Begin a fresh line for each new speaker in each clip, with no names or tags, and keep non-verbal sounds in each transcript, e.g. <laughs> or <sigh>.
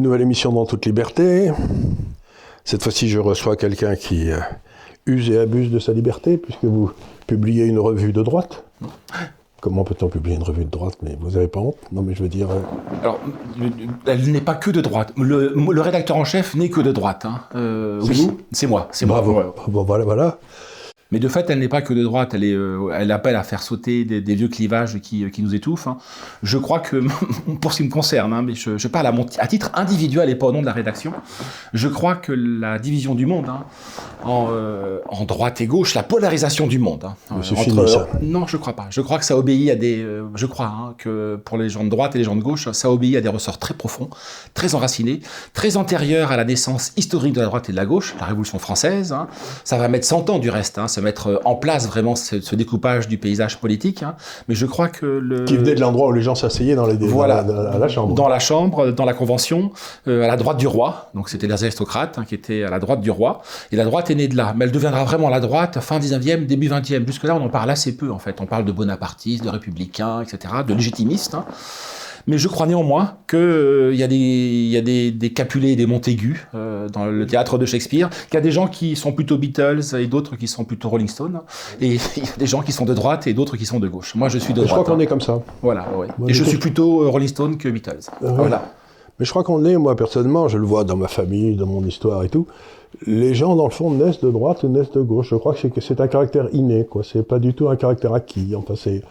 Une nouvelle émission dans toute liberté. Cette fois-ci, je reçois quelqu'un qui euh, use et abuse de sa liberté, puisque vous publiez une revue de droite. Comment peut-on publier une revue de droite Mais vous n'avez pas honte? Non, mais je veux dire. euh,
Alors, elle n'est pas que de droite. Le, le rédacteur en chef n'est que de droite. hein. Euh,
C'est
oui,
vous?
C'est moi. C'est moi.
bravo.
Ouais.
Bon, voilà, voilà.
Mais de fait, elle n'est pas que de droite. Elle, est, euh, elle appelle à faire sauter des, des vieux clivages qui, qui nous étouffent. hein. Je crois que, <laughs> pour ce qui me concerne, hein, mais je, je parle à, mon, à titre individuel et pas au nom de la rédaction, je crois que la division du monde, hein, en, euh, en droite et gauche, la polarisation du monde. euh,
fini, ça.
Non, je crois pas. Je crois que ça obéit à des. euh, je crois que pour les gens de droite et les gens de gauche, ça obéit à des ressorts très profonds, très enracinés, très antérieurs à la naissance historique de la droite et de la gauche, la Révolution française. Ça va mettre 100 ans du reste, se mettre euh, en place vraiment ce, ce découpage du paysage politique. hein. Mais je crois que le.
Qui venait de l'endroit où les gens s'asseyaient dans les
Voilà.
dans la, dans la chambre.
Dans la chambre, dans la convention, euh, à la droite du roi. Donc c'était les aristocrates hein, qui étaient à la droite du roi. Et la droite est née de là. Mais elle deviendra vraiment la droite fin 19e, début 20e. Jusque-là, on en parle assez peu en fait. On parle de bonapartistes, de républicains, etc., de légitimistes. hein. Mais je crois néanmoins qu'il y a des, il y a des, des Capulet et des Montaigu euh, dans le théâtre de Shakespeare, qu'il y a des gens qui sont plutôt Beatles et d'autres qui sont plutôt Rolling Stone, et <laughs> il y a des gens qui sont de droite et d'autres qui sont de gauche. Moi, je suis de
Et je crois
droite.
qu'on
hein.
est comme ça.
Voilà, ouais.
Moi,
et
je
suis plutôt euh, Rolling Stone que Beatles.
ouais.
Voilà.
Mais je crois qu'on est, moi personnellement, je le vois dans ma famille, dans mon histoire et tout. Les gens, dans le fond, naissent de droite ou naissent de gauche. Je crois que c'est, que c'est un caractère inné, quoi. C'est pas du tout un caractère acquis. Enfin, c'est,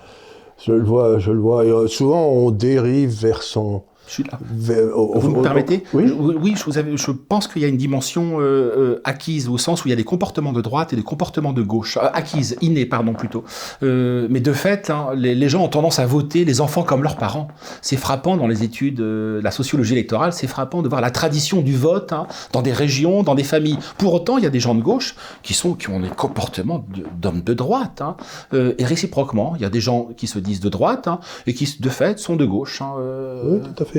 je le vois, je le vois. Euh, souvent, on dérive vers son.
Je suis là.
vers- au-
Vous me permettez?
Oui.
je, oui, je, vous avais- je pense qu'il y a une dimension euh, euh, acquise au sens où il y a des comportements de droite et des comportements de gauche. Euh, acquise, innée, pardon, plutôt. Euh, mais de fait, hein, les, les gens ont tendance à voter les enfants comme leurs parents. C'est frappant dans les études euh, de la sociologie électorale, c'est frappant de voir la tradition du vote hein, dans des régions, dans des familles. Pour autant, il y a des gens de gauche qui, sont, qui ont des comportements d'hommes de droite. hein. Euh, et réciproquement, il y a des gens qui se disent de droite et qui, de fait, sont de gauche. euh,
Oui, tout à fait.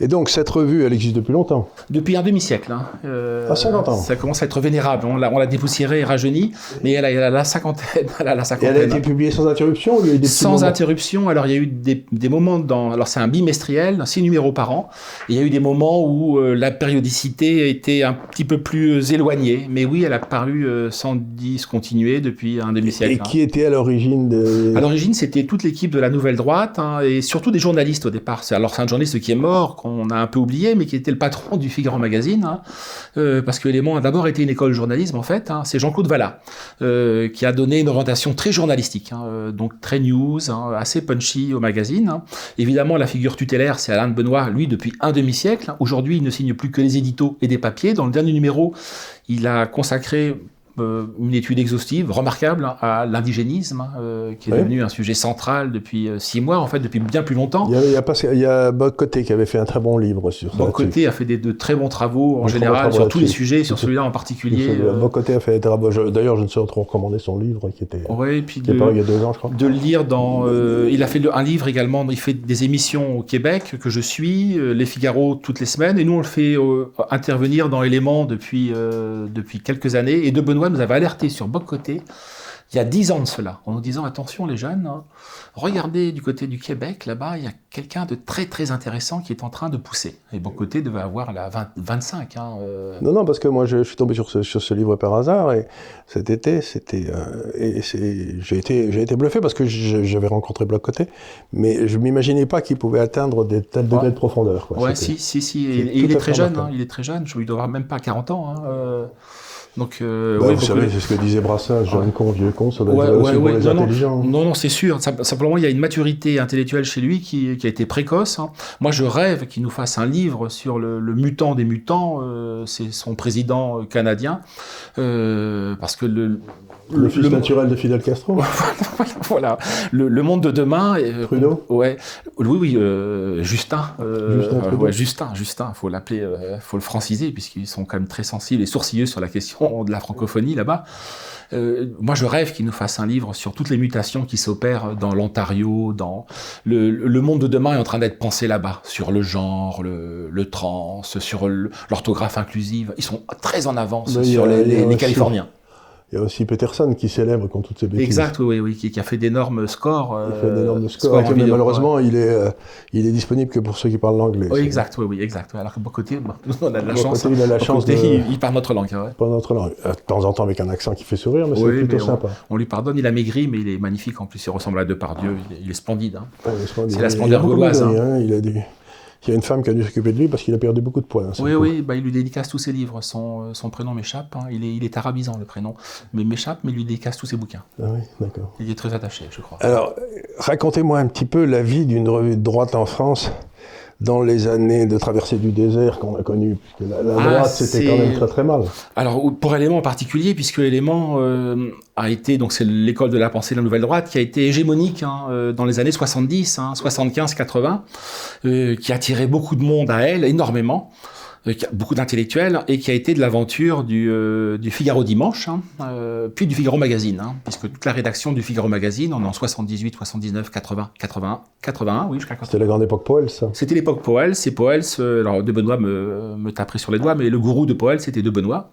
Et donc, cette revue, elle existe depuis longtemps.
Depuis un demi-siècle. Hein. Euh,
Ah, 50 ans.
Ça commence à être vénérable. On l'a, dépoussiérée et rajeunie, mais elle a, elle a la cinquantaine. <laughs> Elle a la
Et
cinquantaine.
elle a été publiée sans interruption ou il y a eu des petits
Sans
moments
interruption. Alors, il y a eu des, des moments dans. Alors, c'est un bimestriel, six numéros par an. Et il y a eu des moments où euh, la périodicité était un petit peu plus éloignée. Mais oui, elle a paru euh, sans discontinuer depuis un demi-siècle.
Et
hein.
qui était à l'origine de...
À l'origine, c'était toute l'équipe de la Nouvelle Droite hein, et surtout des journalistes au départ. Alors c'est un journaliste qui est mort, qu'on a un peu oublié, mais qui était le patron du Figaro Magazine, hein, euh, parce que Élément a d'abord été une école de journalisme en fait. hein. c'est Jean-Claude Vallat euh, qui a donné une orientation très journalistique, hein, euh, donc très news, assez punchy au magazine. Évidemment, la figure tutélaire, c'est Alain Benoît, lui depuis un demi-siècle. Aujourd'hui, il ne signe plus que les éditos et des papiers. Dans le dernier numéro, il a consacré une étude exhaustive, remarquable, hein, à l'indigénisme, hein, euh, qui est
Ouais.
devenu un sujet central depuis euh, six mois, en fait, depuis bien plus longtemps.
Il y a, il y a, pas- il y a Boc Côté qui avait fait un très bon livre sur ça.
Côté a fait des, de très bons travaux en général sur tous les sujets, sur celui-là en particulier. Euh,
Boc Côté a fait des travaux. D'ailleurs, je ne sais trop recommander son livre qui était
ouais, et puis
qui est
de-
paru il y a deux ans, je crois.
de le lire dans. euh, il a fait un livre également. Il fait des émissions au Québec que je suis, euh, Les Figaro toutes les semaines, et nous on le fait euh, intervenir dans Éléments depuis euh, depuis quelques années. Et De Benoît nous avait alerté sur Boc Côté il y a dix ans de cela, en nous disant attention les jeunes, hein, regardez du côté du Québec là-bas, il y a quelqu'un de très très intéressant qui est en train de pousser. Et Boc Côté devait avoir la 20 25. Hein, euh,
Non, non, parce que moi, je, je suis tombé sur ce, sur ce livre par hasard, et cet été, c'était... euh, j'ai été, été bluffé parce que j'avais rencontré Bloc Côté, mais je m'imaginais pas qu'il pouvait atteindre des tels degrés
Ouais.
de profondeur. quoi.
Ouais, si, si, si. Et, il est très jeune, hein, il est très jeune. Je, il doit avoir même pas 40 ans. Hein, euh, donc, euh,
Bah,
ouais,
vous savez,
euh,
c'est ce que disait Brassens, jeune con, vieux con, ça doit
Ouais,
être
ouais, ouais,
les
non, non.
intelligents.
Non, non, c'est sûr. Sim- Simplement, il y a une maturité intellectuelle chez lui qui, qui a été précoce. hein. Moi, je rêve qu'il nous fasse un livre sur le, le mutant des mutants. euh, c'est son président euh, canadien. Euh, parce que le,
Le, fils
le-
naturel de Fidel Castro, <laughs>
voilà, le, le monde de demain. euh,
Trudeau
Ouais, oui, oui, euh, Justin. euh,
Justin
ouais, Justin, Justin, faut l'appeler, euh, faut le franciser puisqu'ils sont quand même très sensibles et sourcilleux sur la question de la francophonie là-bas. Moi, je rêve qu'il nous fasse un livre sur toutes les mutations qui s'opèrent dans l'Ontario, dans le, le monde de demain est en train d'être pensé là-bas, sur le genre, le, trans, sur l'orthographe inclusive. Ils sont très en avance
y
sur les, Californiens.
Il y a aussi Peterson qui célèbre contre toutes ces bêtises.
Exact, oui, oui, qui, a fait d'énormes scores.
il fait d'énormes scores. malheureusement, il, est, il est disponible que pour ceux qui parlent l'anglais.
Oui, exact, oui, oui, exact. Alors que bon côté, <laughs> on a de la chance.
Côté, il a la chance.
il, parle notre langue. Ouais.
Parle notre langue. De temps en temps avec un accent qui fait sourire, mais c'est plutôt sympa.
On, lui pardonne, il a maigri, mais il est magnifique en plus. Il ressemble à Depardieu. Il, est splendide. Hein.
c'est
la splendeur gauloise.
Hein. Il a des il y a une femme qui a dû s'occuper de lui parce qu'il a perdu beaucoup de poids. Hein,
oui, oui, bah, il lui dédicace tous ses livres. Son, euh, son prénom m'échappe. Hein. Il, est, il est arabisant, le prénom. Mais m'échappe, mais il lui dédicace tous ses bouquins.
Ah oui, d'accord.
Il est très attaché, je crois.
Alors, racontez-moi un petit peu la vie d'une revue de droite en France dans les années de traversée du désert qu'on a connu la, la ah, droite, c'était quand même très très mal.
Alors pour élément en particulier, puisque l'élément euh, a été, donc c'est l'école de la pensée de la nouvelle droite, qui a été hégémonique hein, euh, dans les années 70, hein, 75-80, euh, qui a attiré beaucoup de monde à elle, énormément. Euh, beaucoup d'intellectuels, et qui a été de l'aventure du, euh, du, Figaro Dimanche, hein, euh, puis du Figaro Magazine, hein, puisque toute la rédaction du Figaro Magazine, on est en 78, 79, 80, 81, 81, oui, jusqu'à
C'était la grande époque Poels, ça?
C'était l'époque Poels, c'est Poels, alors De Benoît me, me taperait sur les doigts, mais le gourou de Poels, c'était De Benoît.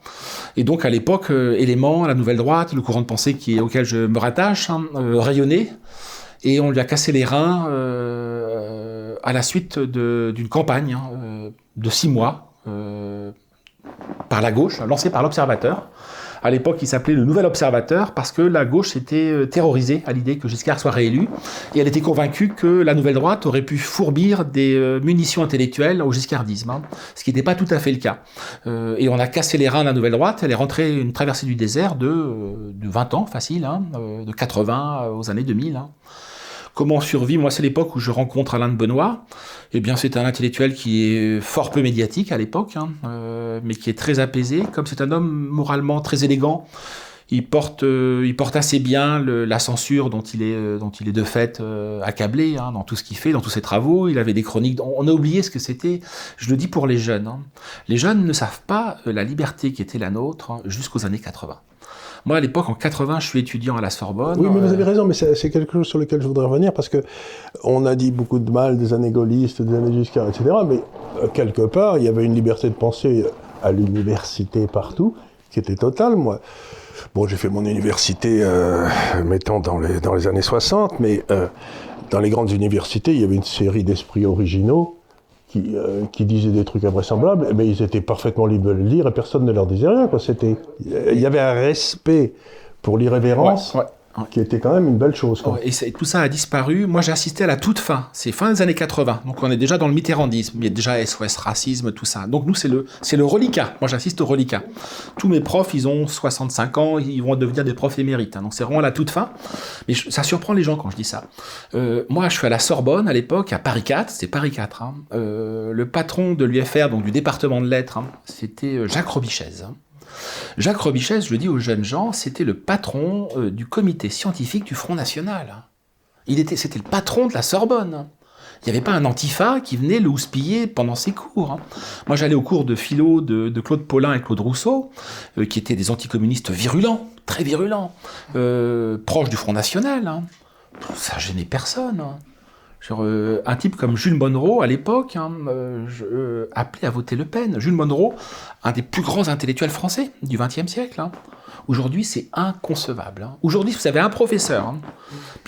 Et donc, à l'époque, Élément, la Nouvelle Droite, le courant de pensée qui, auquel je me rattache, hein, rayonnait, et on lui a cassé les reins à la suite d'une campagne de six mois, euh, par la gauche, lancé par l'Observateur. À l'époque, il s'appelait le Nouvel Observateur parce que la gauche s'était euh, terrorisée à l'idée que Giscard soit réélu et elle était convaincue que la Nouvelle Droite aurait pu fourbir des euh, munitions intellectuelles au giscardisme, hein, ce qui n'était pas tout à fait le cas. et on a cassé les reins de la Nouvelle Droite. Elle est rentrée une traversée du désert de, de 20 ans, facile, hein, de 80 aux années 2000. Comment survit Moi, c'est l'époque où je rencontre Alain de Benoît. Eh bien, c'est un intellectuel qui est fort peu médiatique à l'époque, hein, euh, mais qui est très apaisé. Comme c'est un homme moralement très élégant, il porte, euh, il porte assez bien la censure dont il est, euh, dont il est de fait accablé hein, dans tout ce qu'il fait, dans tous ses travaux. Il avait des chroniques. On a oublié ce que c'était. Je le dis pour les jeunes. Hein. Les jeunes ne savent pas la liberté qui était la nôtre jusqu'aux années 80. Moi, à l'époque, en 80, je suis étudiant à la Sorbonne.
Oui, mais vous avez raison, mais c'est quelque chose sur lequel je voudrais revenir parce que on a dit beaucoup de mal des années gaullistes, des années Giscard, etc. Mais euh, quelque part, il y avait une liberté de pensée à l'université partout qui était totale. Moi, bon, j'ai fait mon université, euh, mettons, dans les, dans les années 60, mais euh, dans les grandes universités, il y avait une série d'esprits originaux qui, euh, qui, disaient des trucs invraisemblables, mais ils étaient parfaitement libres de le lire et personne ne leur disait rien. C'était, il y avait un respect pour l'irrévérence qui était quand même une belle chose.
et tout ça a disparu. Moi, j'ai assisté à la toute fin. C'est fin des années 80. Donc, on est déjà dans le mitterrandisme. Il y a déjà SOS racisme, tout ça. Donc, nous, c'est le, c'est le reliquat. Moi, j'assiste au reliquat. Tous mes profs, ils ont 65 ans. Ils vont devenir des profs émérites. Hein. Donc, c'est vraiment la toute fin. Mais ça surprend les gens quand je dis ça. Euh, moi, je suis à la Sorbonne à l'époque, à Paris 4. C'est Paris 4. Hein. Euh, le patron de l'UFR, donc du département de lettres, hein, c'était euh, Jacques Robichez. Jacques Robichès, je le dis aux jeunes gens, c'était le patron euh, du comité scientifique du Front National. Il était, c'était le patron de la Sorbonne. Il n'y avait pas un antifa qui venait le houspiller pendant ses cours. Hein. Moi, j'allais au cours de philo de, Claude Paulin et Claude Rousseau, euh, qui étaient des anticommunistes virulents, très virulents, euh, proches du Front National. Hein. Ça gênait personne. Hein. Euh, un type comme Jules Monroe, à l'époque, hein, euh, euh, appelé à voter Le Pen. Jules Monroe, un des plus grands intellectuels français du XXe siècle. Hein. Aujourd'hui, c'est inconcevable. Hein. Aujourd'hui, vous avez un professeur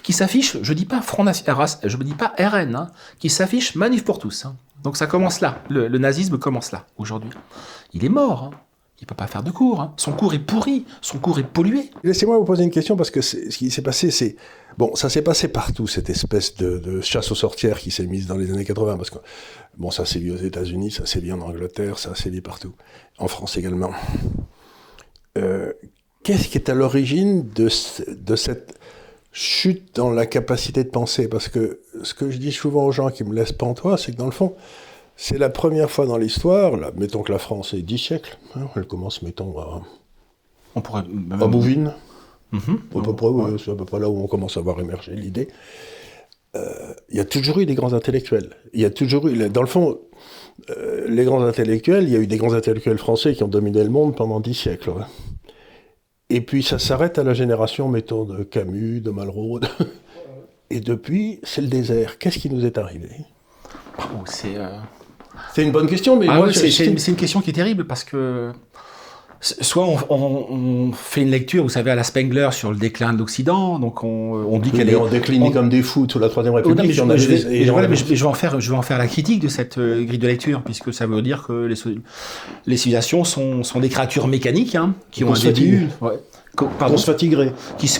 qui s'affiche, je dis pas Front je ne dis pas RN, qui s'affiche Manif pour tous. Donc ça commence là. Le, nazisme commence là, aujourd'hui. Il est mort. Il ne peut pas faire de cours. Son cours est pourri. Son cours est pollué.
Laissez-moi vous poser une question parce que ce qui s'est passé, c'est Bon, ça s'est passé partout, cette espèce de, chasse aux sorcières qui s'est mise dans les années 80, parce que, bon, ça s'est vu aux États-Unis, ça s'est vu en Angleterre, ça s'est vu partout, en France également. Euh, qu'est-ce qui est à l'origine de, de cette chute dans la capacité de penser? Parce que ce que je dis souvent aux gens qui me laissent pantois, c'est que dans le fond, c'est la première fois dans l'histoire, mettons que la France est 10 siècles, hein, elle commence, mettons, à,
On pourrait
à Bouvines, Mhm. C'est à peu près là où on commence à voir émerger l'idée. Euh, il y a toujours eu des grands intellectuels. Il y a toujours eu, dans le fond, euh, les grands intellectuels, il y a eu des grands intellectuels français qui ont dominé le monde pendant dix siècles. Et puis ça s'arrête à la génération, mettons, de Camus, de Malraux. <laughs> Et depuis, c'est le désert. Qu'est-ce qui nous est arrivé?
Oh, C'est. Euh,
c'est une bonne question, mais
ah c'est une, question qui est terrible parce que Soit on, fait une lecture, vous savez, à la Spengler sur le déclin de l'Occident, donc on, dit qu'elle est...
On décline comme des fous sous la Troisième République.
mais, je, vais, en faire, je vais en faire la critique de cette euh, grille de lecture, puisque ça veut dire que les, les civilisations sont, sont des créatures mécaniques, hein, qui ont un début... Ouais.
Qu'on se fatiguerait.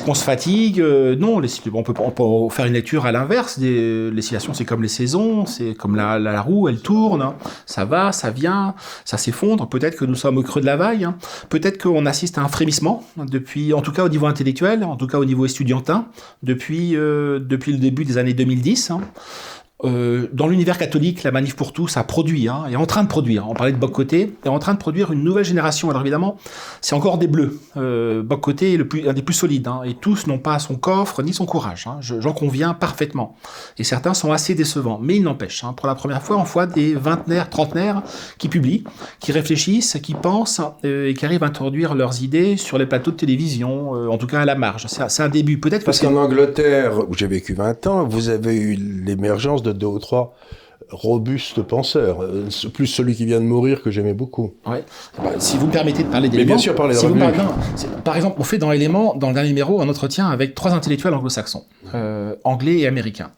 Qu'on se fatigue. Euh, non, les, on, peut, on, peut, faire une lecture à l'inverse. Les situations, c'est comme les saisons, c'est comme la, la, roue, elle tourne. Hein. Ça va, ça vient, ça s'effondre. Peut-être que nous sommes au creux de la vague. Hein. Peut-être qu'on assiste à un frémissement, depuis, en tout cas au niveau intellectuel, en tout cas au niveau estudiantin, depuis, euh, depuis le début des années 2010. Hein. Euh, dans l'univers catholique, la Manif pour tous a produit, hein, est en train de produire, on parlait de Boc-Côté, est en train de produire une nouvelle génération. Alors évidemment, c'est encore des bleus. Euh, Boc-Côté est le plus, un des plus solides, hein, et tous n'ont pas son coffre ni son courage. Hein, J'en conviens parfaitement. Et certains sont assez décevants. Mais il n'empêche, hein, pour la première fois, on voit des vingtenaires, trentenaires qui publient, qui réfléchissent, qui pensent, euh, et qui arrivent à introduire leurs idées sur les plateaux de télévision, euh, en tout cas à la marge. C'est un début. Peut-être
Parce qu'en Angleterre, où j'ai vécu 20 ans, vous avez eu l'émergence de deux ou trois robustes penseurs, euh, plus celui qui vient de mourir que j'aimais beaucoup.
Ouais. Bah, si vous me permettez de parler d'éléments.
bien sûr, parler
Par exemple, on fait dans Éléments, dans le dernier numéro, un entretien avec trois intellectuels anglo-saxons, euh, anglais et américains.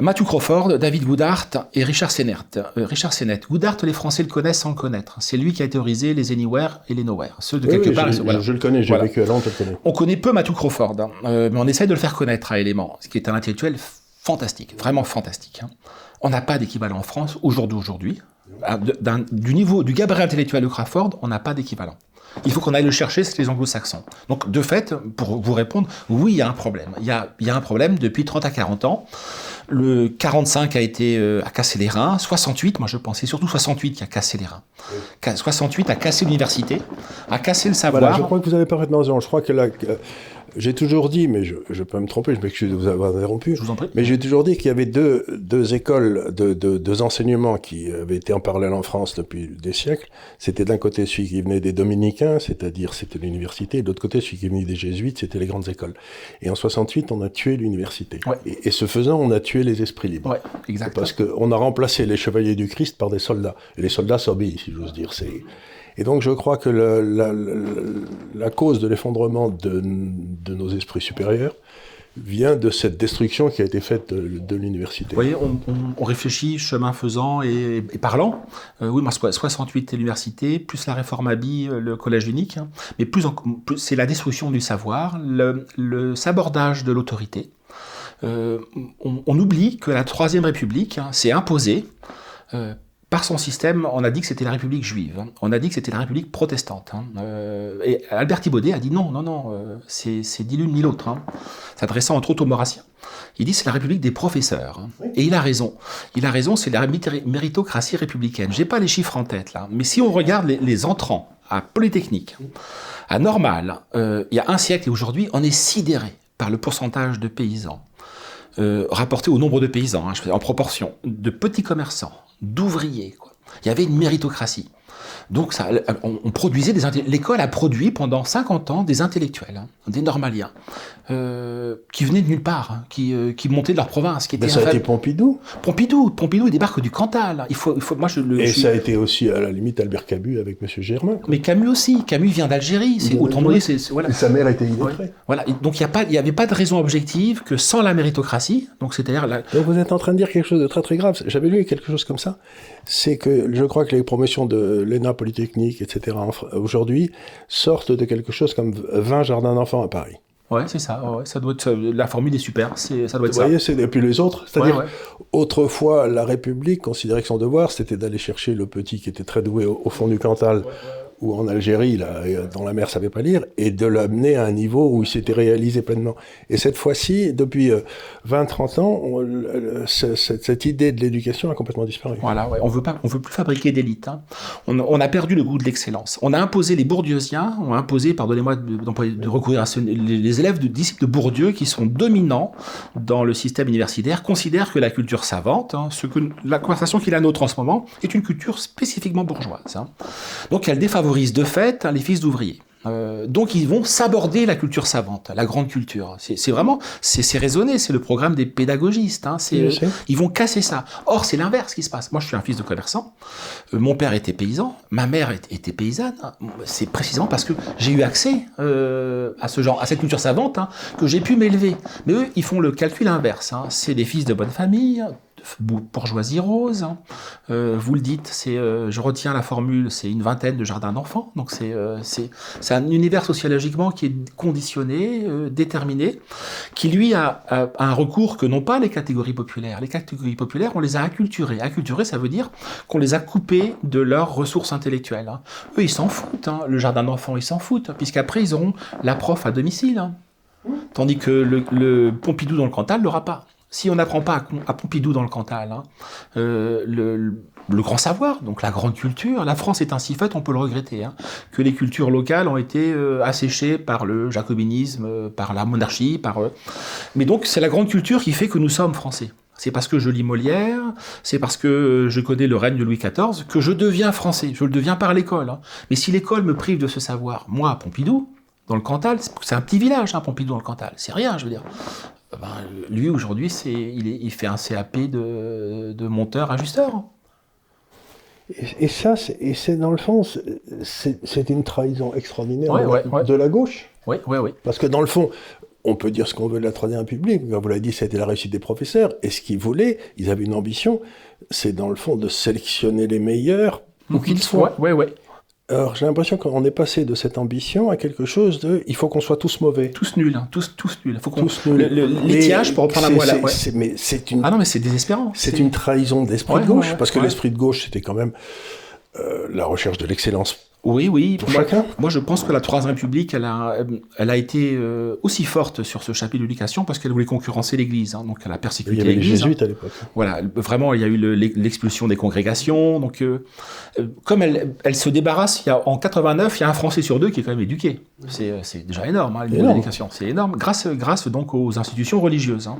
Matthew Crawford, David Woodhart et Richard Sennett. Euh, Richard Sennett. Woodhart, les Français le connaissent sans le connaître. C'est lui qui a théorisé les Anywhere et les Nowhere.
Ceux de quelque part. Je, je, le connais, j'ai vécu à Londres, je le connais.
On connaît peu Matthew Crawford, hein. mais on essaye de le faire connaître à Éléments, ce qui est un intellectuel fantastique, vraiment fantastique. Hein. On n'a pas d'équivalent en France au jour d'aujourd'hui. Ah, du niveau du gabarit intellectuel de Crawford, on n'a pas d'équivalent. Il faut qu'on aille le chercher, c'est les anglo-saxons. Donc, de fait, pour vous répondre, oui, il y a un problème. Il y a, y a un problème depuis 30 à 40 ans. Le 45 a été euh, a cassé les reins. 68, moi je pensais surtout 68 qui a cassé les reins. 68 a cassé l'université, a cassé le savoir.
Je crois que vous avez parfaitement raison. Je crois que la, j'ai toujours dit, mais je, peux me tromper, je m'excuse de vous avoir interrompu.
Je vous en prie.
Mais j'ai toujours dit qu'il y avait deux, deux écoles, de, deux enseignements qui avaient été en parallèle en France depuis des siècles. C'était d'un côté celui qui venait des dominicains, c'est-à-dire c'était l'université, et de l'autre côté celui qui venait des jésuites, c'était les grandes écoles. Et en 68, on a tué l'université. Et, ce faisant, on a tué les esprits libres.
Ouais, exactement.
Parce qu'on a remplacé les chevaliers du Christ par des soldats. Et les soldats s'obéissent, si j'ose dire. C'est et donc je crois que la, cause de l'effondrement de, nos esprits supérieurs vient de cette destruction qui a été faite de, l'université. Vous
voyez, on, réfléchit chemin faisant et, parlant. Euh, oui, 68 l'université, plus la réforme Abi, euh, le collège unique, hein. mais plus, c'est la destruction du savoir, le, sabordage de l'autorité. Euh, on, oublie que la Troisième République hein, s'est imposée par son système, on a dit que c'était la République juive, hein. on a dit que c'était la République protestante. Hein. Euh, et Albert Thibaudet a dit non, non, non, euh, c'est ni l'une ni l'autre, hein. s'adressant entre autres aux Maurassiens. Il dit c'est la République des professeurs. Et il a raison. Il a raison, c'est la méritocratie républicaine. J'ai pas les chiffres en tête là, mais si on regarde les, entrants à Polytechnique, à Normal, euh, il y a un siècle et aujourd'hui, on est sidéré par le pourcentage de paysans. Rapporté au nombre de paysans, en proportion, de petits commerçants, d'ouvriers. Il y avait une méritocratie. Donc ça, on, produisait des l'école a produit pendant 50 ans des intellectuels, hein, des normaliens, euh, qui venaient de nulle part, hein, qui, euh, qui montaient de leur province. Qui
Mais ça a été Pompidou.
Pompidou, Pompidou, il débarque du Cantal. Il faut, il faut, moi je le.
Et ça a été aussi à la limite Albert Camus avec Monsieur Germain.
Mais Camus aussi. Camus vient d'Algérie. C'est autant donné, c'est
voilà. Et sa mère était illettrée.
Voilà. donc il y a pas, il y avait pas de raison objective que sans la méritocratie. Donc c'est-à-dire la...
Donc vous êtes en train de dire quelque chose de très très grave. J'avais lu quelque chose comme ça. C'est que je crois que les promotions de l'ENA Polytechnique, etc. aujourd'hui sortent de quelque chose comme 20 jardins d'enfants à Paris.
Ouais, c'est ça. ça doit être, la formule est super. C'est, ça doit être
Vous voyez, c'est, et puis les autres. C'est-à-dire, autrefois, la République considérait que son devoir, c'était d'aller chercher le petit qui était très doué au, fond du Cantal ou en Algérie, là, dans la mer, savait pas lire, et de l'amener à un niveau où il s'était réalisé pleinement. Et cette fois-ci, depuis 20-30 euh, ans, cette, idée de l'éducation a complètement disparu.
Voilà, ouais. on veut pas, on veut plus fabriquer d'élite. Hein. On, a perdu le goût de l'excellence. On a imposé les bourdieusiens, on a imposé, pardonnez-moi de, recourir à ce, les, élèves de disciples de Bourdieu qui sont dominants dans le système universitaire considèrent que la culture savante, hein, ce que la conversation qu'il a nôtre en ce moment, est une culture spécifiquement bourgeoise. Hein. Donc elle défavorise de fait hein, les fils d'ouvriers. Euh, donc ils vont s'aborder la culture savante, la grande culture. C'est vraiment, c'est raisonné, c'est le programme des pédagogistes. Hein, euh, ils vont casser ça. Or c'est l'inverse qui se passe. Moi je suis un fils de commerçant, euh, mon père était paysan, ma mère était paysanne. C'est précisément parce que j'ai eu accès à ce genre, à cette culture savante, hein, que j'ai pu m'élever. Mais eux, ils font le calcul inverse. Hein. C'est des fils de bonne famille, bourgeoisie rose. Hein. Euh, vous le dites, c'est, euh, je retiens la formule, c'est une vingtaine de jardins d'enfants. Donc c'est, euh, c'est, c'est un univers sociologiquement qui est conditionné, déterminé, qui lui a, un recours que n'ont pas les catégories populaires. Les catégories populaires, on les a acculturées. Acculturées, ça veut dire qu'on les a coupées de leurs ressources intellectuelles. Hein. Eux, ils s'en foutent. Hein. Le jardin d'enfants, ils s'en foutent, puisqu'après, ils auront la prof à domicile. Tandis que le, le Pompidou dans le Cantal l'aura pas si on n'apprend pas à, Pompidou dans le Cantal hein, euh, le, grand savoir, donc la grande culture, la France est ainsi faite, on peut le regretter, hein, que les cultures locales ont été euh, asséchées par le jacobinisme, euh, par la monarchie, par. mais donc c'est la grande culture qui fait que nous sommes français. C'est parce que je lis Molière, c'est parce que je connais le règne de Louis XIV que je deviens français. Je le deviens par l'école. Hein. Mais si l'école me prive de ce savoir, moi, Pompidou, dans le Cantal, c'est un petit village, Pompidou dans le Cantal. C'est rien, je veux dire. Ben, lui aujourd'hui, c'est, il, il, fait un CAP de, de monteur ajusteur.
Et, et ça, c'est dans le fond, c'est une trahison extraordinaire de, la gauche.
Oui, oui, oui.
Parce que dans le fond, on peut dire ce qu'on veut de la Troisième République. Comme vous l'avez dit, c'était la réussite des professeurs. Et ce qu'ils voulaient, ils avaient une ambition, c'est dans le fond de sélectionner les meilleurs où qu'ils soient.
Oui, oui.
Alors j'ai l'impression qu'on est passé de cette ambition à quelque chose de il faut qu'on soit tous mauvais.
Tous nuls, hein. tous, tous nuls. Faut tous nuls. L'étiage, pour reprendre la voie là.
Mais c'est une...
Ah non, mais c'est désespérant.
C'est une trahison de l'esprit de gauche, parce que l'esprit de gauche, c'était quand même euh, la recherche de l'excellence
oui, oui. moi, je pense que la Troisième République, elle a, elle a été euh, aussi forte sur ce chapitre d'éducation parce qu'elle voulait concurrencer l'Église. Hein, donc, elle a persécuté l'Église. Il y avait les
jésuites à l'époque.
Voilà, vraiment, il y a eu l'expulsion des congrégations. Donc, euh, euh, comme elle, elle, se débarrasse, il y a, en 89, il y a un Français sur deux qui est quand même éduqué. C'est déjà énorme, hein, l'éducation. C'est énorme, grâce, grâce donc aux institutions religieuses. Hein.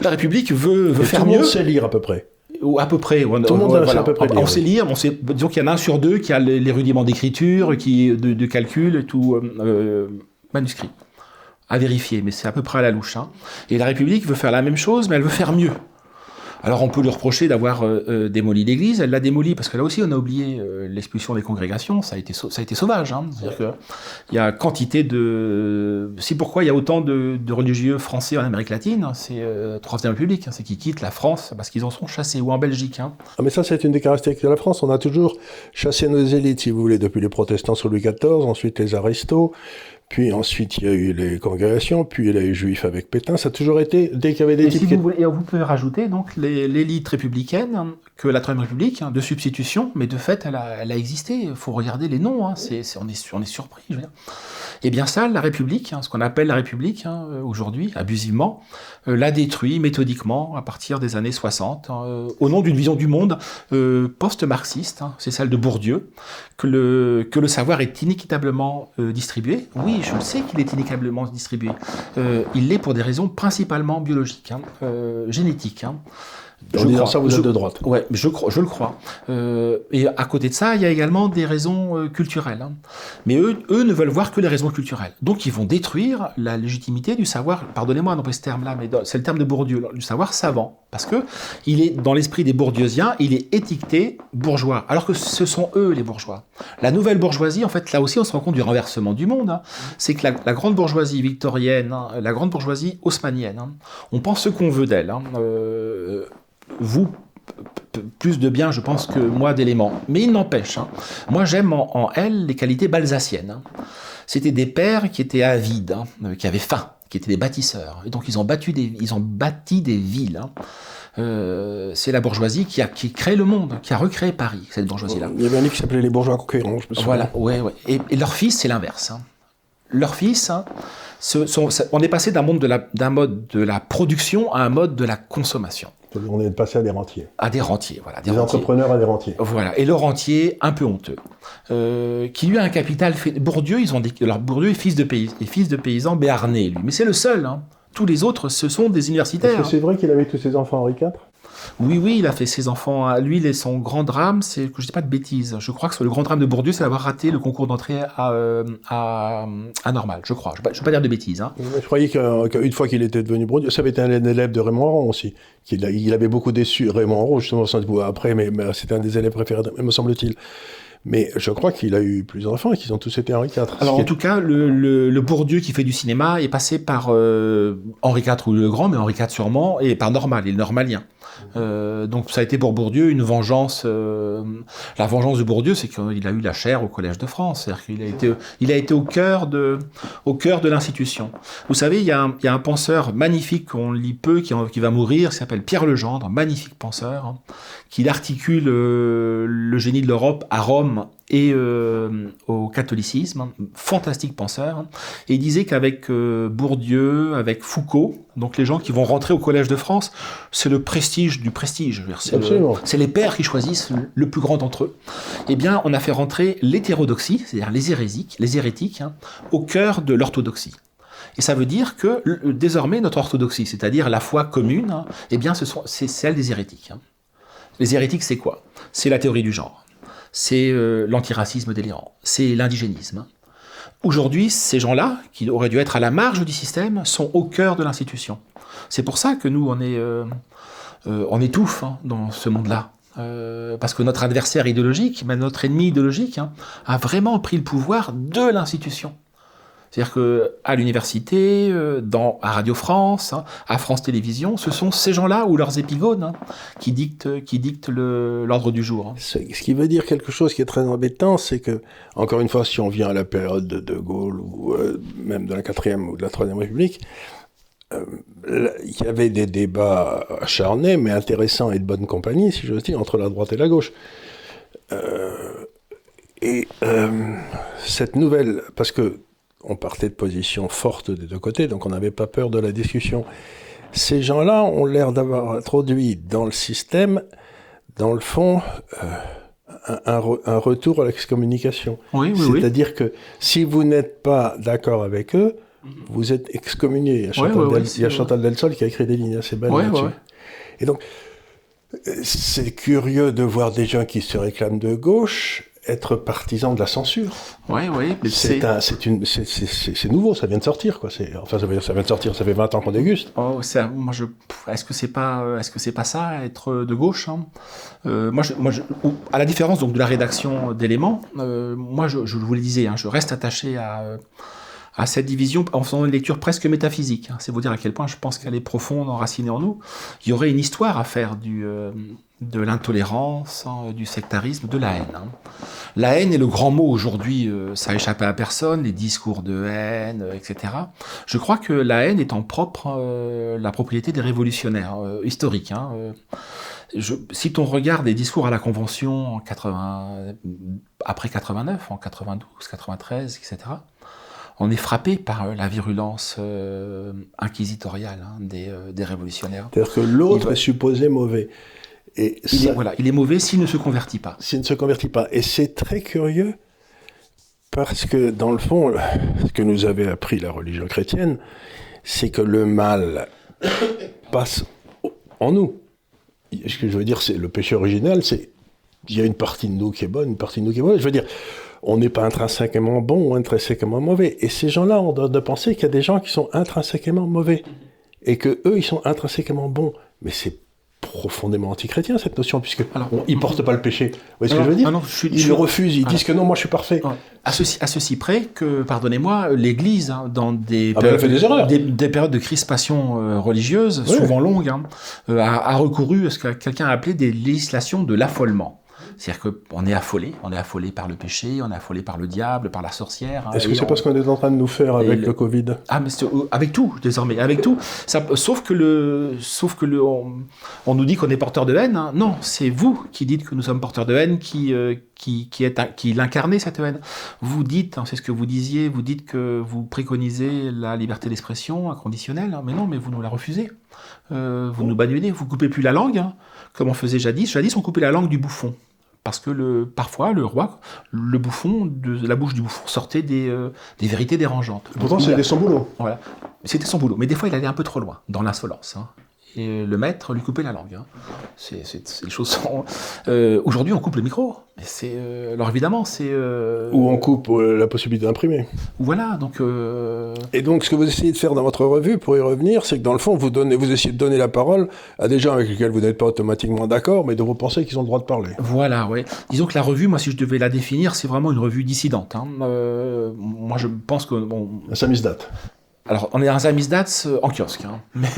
La République veut, veut faire
tout
mieux.
Tout le monde sait lire à peu près.
Ou à peu près.
On, Tout le monde
voilà.
à peu près.
On, sait lire, on sait, disons qu'il y en a un sur deux qui a les, rudiments d'écriture, qui de, de, calcul, tout euh, euh, manuscrit à vérifier, mais c'est à peu près à la louche. Hein. Et la République veut faire la même chose, mais elle veut faire mieux. Alors on peut lui reprocher d'avoir euh, euh, démoli l'Église, elle l'a démoli parce que là aussi on a oublié euh, l'expulsion des congrégations, ça a été, ça a été sauvage. Hein. C'est-à-dire qu'il y a quantité de... C'est pourquoi il y a autant de, religieux français en Amérique latine, hein. c'est Troisième République, hein. c'est qu'ils quittent la France parce qu'ils en sont chassés, ou en Belgique.
Ah mais ça c'est une des caractéristiques de la France, on a toujours chassé nos élites si vous voulez, depuis les protestants sous Louis XIV, ensuite les aristos, puis ensuite, il y a eu les congrégations, puis il y a eu les juifs avec Pétain. Ça a toujours été, dès qu'il y avait des types...
vous, et vous pouvez rajouter donc l'élite républicaine, que la Troisième République, hein, de substitution, mais de fait, elle a, elle a existé. Il faut regarder les noms, hein. c'est, on, est, on est surpris. Je veux dire. Et bien ça, la République, hein, ce qu'on appelle la République hein, aujourd'hui, abusivement, euh, l'a détruit méthodiquement à partir des années 60, euh, au nom d'une vision du monde euh, post-marxiste, c'est celle de Bourdieu, que le, que le savoir est inéquitablement distribué. Oui, je je sais qu'il est inéquitablement distribué. Euh, il l'est pour des raisons principalement biologiques, hein, euh, génétiques. Hein.
Je crois, ça, vous êtes de droite.
Ouais, je, crois, je le crois. Euh, et à côté de ça, il y a également des raisons culturelles. Hein. Mais eux, eux ne veulent voir que les raisons culturelles. Donc ils vont détruire la légitimité du savoir, pardonnez-moi d'employer ce terme-là, mais c'est le terme de Bourdieu, du savoir savant. Parce que il est dans l'esprit des bourdieusiens, il est étiqueté bourgeois, alors que ce sont eux les bourgeois. La nouvelle bourgeoisie, en fait, là aussi, on se rend compte du renversement du monde. Hein. C'est que la, grande bourgeoisie victorienne, hein, la grande bourgeoisie haussmannienne, on pense ce qu'on veut d'elle. Euh, vous, plus de bien, je pense, que moi d'éléments. Mais il n'empêche, hein. moi j'aime en, elle les qualités balsaciennes. Hein. C'était des pères qui étaient avides, hein, euh, qui avaient faim, qui étaient des bâtisseurs. Et donc ils ont, battu des, ils ont bâti des villes. Euh, c'est la bourgeoisie qui a qui crée le monde, qui a recréé Paris, cette bourgeoisie-là.
Il y avait un livre qui s'appelait Les bourgeois conquérants, je me souviens.
Voilà, ouais, ouais. Et, et leur fils, c'est l'inverse. Leur fils, on est passé d'un monde de la, d'un mode de la production à un mode de la consommation.
On est passé à des rentiers.
À des rentiers, voilà.
Des, entrepreneurs à des rentiers.
Voilà. Et le rentier, un peu honteux, euh, qui lui a un capital fait. Bourdieu, ils ont dit. Alors Bourdieu est fils de, pays, est fils de paysan béarnais, lui. Mais c'est le seul. Hein. Tous les autres, ce sont des universitaires.
Est-ce que c'est vrai qu'il avait tous ses enfants Henri IV
Oui, oui, il a fait ses enfants à lui. Et son grand drame, c'est que je dis pas de bêtises. Je crois que le grand drame de Bourdieu, c'est d'avoir raté le concours d'entrée à, euh, à, à, Normal. Je crois. Je ne vais, pas dire de bêtises. Hein.
Je croyais qu'une fois qu'il était devenu Bourdieu, ça avait été un élève de Raymond Aron aussi. Il avait beaucoup déçu Raymond Aron, justement, après, mais, mais c'était un des élèves préférés, me semble-t-il. Mais je crois qu'il a eu plusieurs enfants et qu'ils ont tous été Henri IV.
Alors en tout cas, le, le, Bourdieu qui fait du cinéma est passé par euh, Henri IV ou le Grand, mais Henri IV sûrement, et par Normal, il est normalien. Euh, donc ça a été pour Bourdieu une vengeance. Euh, la vengeance de Bourdieu, c'est qu'il a eu la chair au Collège de France. C'est-à-dire qu'il a été, il a été au cœur de, l'institution. Vous savez, il y, a un, penseur magnifique qu'on lit peu, qui, qui va mourir, qui s'appelle Pierre Legendre, magnifique penseur, hein, qui articule euh, le génie de l'Europe à Rome et euh, au catholicisme, fantastique penseur, hein. et il disait qu'avec euh, Bourdieu, avec Foucault, donc les gens qui vont rentrer au Collège de France, c'est le prestige du prestige. C'est les pères qui choisissent le plus grand d'entre eux. Eh bien, on a fait rentrer l'hétérodoxie, c'est-à-dire les hérésiques, les hérétiques, hein, au cœur de l'orthodoxie. Et ça veut dire que désormais notre orthodoxie, c'est-à-dire la foi commune, hein, eh bien, c'est celle des hérétiques. Les hérétiques, c'est quoi? C'est la théorie du genre c'est euh, l'antiracisme délirant, c'est l'indigénisme. Aujourd'hui, ces gens-là, qui auraient dû être à la marge du système, sont au cœur de l'institution. C'est pour ça que nous, on, est, euh, euh, on étouffe hein, dans ce monde-là. parce que notre adversaire idéologique, notre ennemi idéologique, hein, a vraiment pris le pouvoir de l'institution. C'est-à-dire qu'à l'université, euh, à Radio France, hein, à France Télévisions, ce sont ces gens-là ou leurs épigones hein, qui dictent, qui dictent l'ordre du jour. Hein.
Ce qui veut dire quelque chose qui est très embêtant, c'est que, encore une fois, si on vient à la période de De Gaulle ou euh, même de la quatrième ou de la troisième République, euh, il y avait des débats acharnés, mais intéressants et de bonne compagnie, si j'ose dire, entre la droite et la gauche. et cette nouvelle, parce que on partait de positions fortes des deux côtés, donc on n'avait pas peur de la discussion. Ces gens-là ont l'air d'avoir introduit dans le système, dans le fond, euh, un, retour à l'excommunication.
Oui, oui,
C'est-à-dire que si vous n'êtes pas d'accord avec eux, vous êtes excommunié. Il y a Chantal, Del, il y a Chantal Delsol qui a écrit des lignes assez belles là-dessus. Et donc, c'est curieux de voir des gens qui se réclament de gauche être partisan de la censure.
Oui, oui.
C'est c'est nouveau, ça vient de sortir, quoi. Enfin, ça, ça vient de sortir, ça fait 20 ans qu'on déguste.
Oh, moi, je, est-ce que c'est pas, est-ce que c'est pas ça, être de gauche hein? Euh, Moi, je, moi je, à la différence donc de la rédaction d'éléments, euh, moi, je, je vous le disais, hein, je reste attaché à à cette division en faisant une lecture presque métaphysique. Hein. C'est vous dire à quel point je pense qu'elle est profonde, enracinée en nous. Il y aurait une histoire à faire euh, de l'intolérance, hein, du sectarisme, de la haine. Hein. La haine est le grand mot aujourd'hui, euh, ça a échappé à personne, les discours de haine, euh, etc. Je crois que la haine est en propre la propriété des révolutionnaires historiques. Si on regarde les discours à la Convention en 80, après 89, en 92, 93, etc., on est frappé par euh, la virulence euh, inquisitoriale hein, euh, des, révolutionnaires.
C'est-à-dire que l'autre est supposé mauvais.
Et il, est, voilà, il est mauvais s'il ne se convertit pas.
S'il ne se convertit pas. Et c'est très curieux parce que dans le fond, ce que nous avait appris la religion chrétienne, c'est que le mal <coughs> passe en nous. Ce que je veux dire, c'est le péché original, c'est il y a une partie de nous qui est bonne, une partie de nous qui est mauvaise. Je veux dire, on n'est pas intrinsèquement bon ou intrinsèquement mauvais. Et ces gens-là ont de penser qu'il y a des gens qui sont intrinsèquement mauvais et que eux, ils sont intrinsèquement bons. Mais c'est profondément anti-chrétien cette notion, puisque ils portent pas le péché. Vous voyez ce que je veux dire ah Ils le refusent, ils disent que non, moi je suis parfait.
À, ceci, à ceci près que, pardonnez-moi, l'Église, hein, dans des, ah ben, périodes, des, périodes de crispation euh, religieuse, souvent longues, hein, euh, a, a, recouru à ce que quelqu'un a appelé des législations de l'affolement. C'est-à-dire qu'on est affolé, on est affolé par le péché, on est affolé par le diable, par la sorcière.
Hein, Est-ce que c'est pas ce qu'on est en train de nous faire avec le... Covid?
Ah, mais euh, avec tout, désormais, avec tout. Ça, sauf que le, sauf que le, on, nous dit qu'on est porteur de haine. Hein. Non, c'est vous qui dites que nous sommes porteurs de haine, qui, euh, qui, qui, est, qui l'incarnez cette haine. Vous dites, hein, c'est ce que vous disiez, vous dites que vous préconisez la liberté d'expression inconditionnelle, mais non, mais vous nous la refusez. Euh, vous nous bannez, vous coupez plus la langue, comme on faisait jadis. Jadis, on coupait la langue du bouffon parce que le, parfois le roi, le bouffon, de la bouche du bouffon sortait des, euh, des vérités dérangeantes.
Pourtant, c'était son boulot.
Voilà, c'était son boulot. Mais des fois, il allait un peu trop loin dans l'insolence. Hein. Et le maître lui coupait la langue. Hein. C'est, les choses sont. Euh, aujourd'hui, on coupe le micro. C'est, euh, alors évidemment, c'est. Euh,
Ou on coupe la possibilité d'imprimer.
Voilà, donc.
Et donc, ce que vous essayez de faire dans votre revue, pour y revenir, c'est que dans le fond, vous, donnez, vous essayez de donner la parole à des gens avec lesquels vous n'êtes pas automatiquement d'accord, mais dont vous pensez qu'ils ont le droit de parler.
Voilà, oui. Disons que la revue, moi, si je devais la définir, c'est vraiment une revue dissidente. Hein. moi, je pense que. Bon,
ça mise date.
Alors, on est un Samizdat euh, en kiosque. Hein. <laughs> Mais,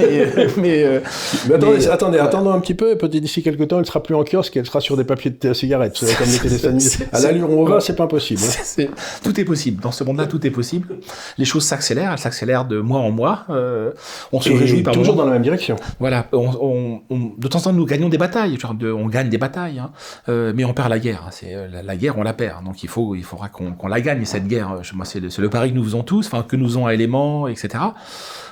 mais, euh, <laughs> attendez, attendez attendons un petit peu. Peut-être d'ici quelques temps, elle sera plus en kiosque, elle sera sur des papiers de cigarettes. Comme les <laughs> À l'allure où on va, c'est pas possible.
Hein. tout est possible. Dans ce monde-là, tout est possible. Les choses s'accélèrent. Elles s'accélèrent de mois en mois. Euh, on se réjouit
par Toujours dans la même direction.
Voilà. On, de temps en temps, nous gagnons des batailles. Genre de, on gagne des batailles. Hein. mais on perd la guerre. C'est la, guerre, on la perd. Donc il, faut, il faudra qu'on la gagne, cette guerre. Moi, c'est le, le, pari que nous faisons tous, enfin, que nous avons à éléments, etc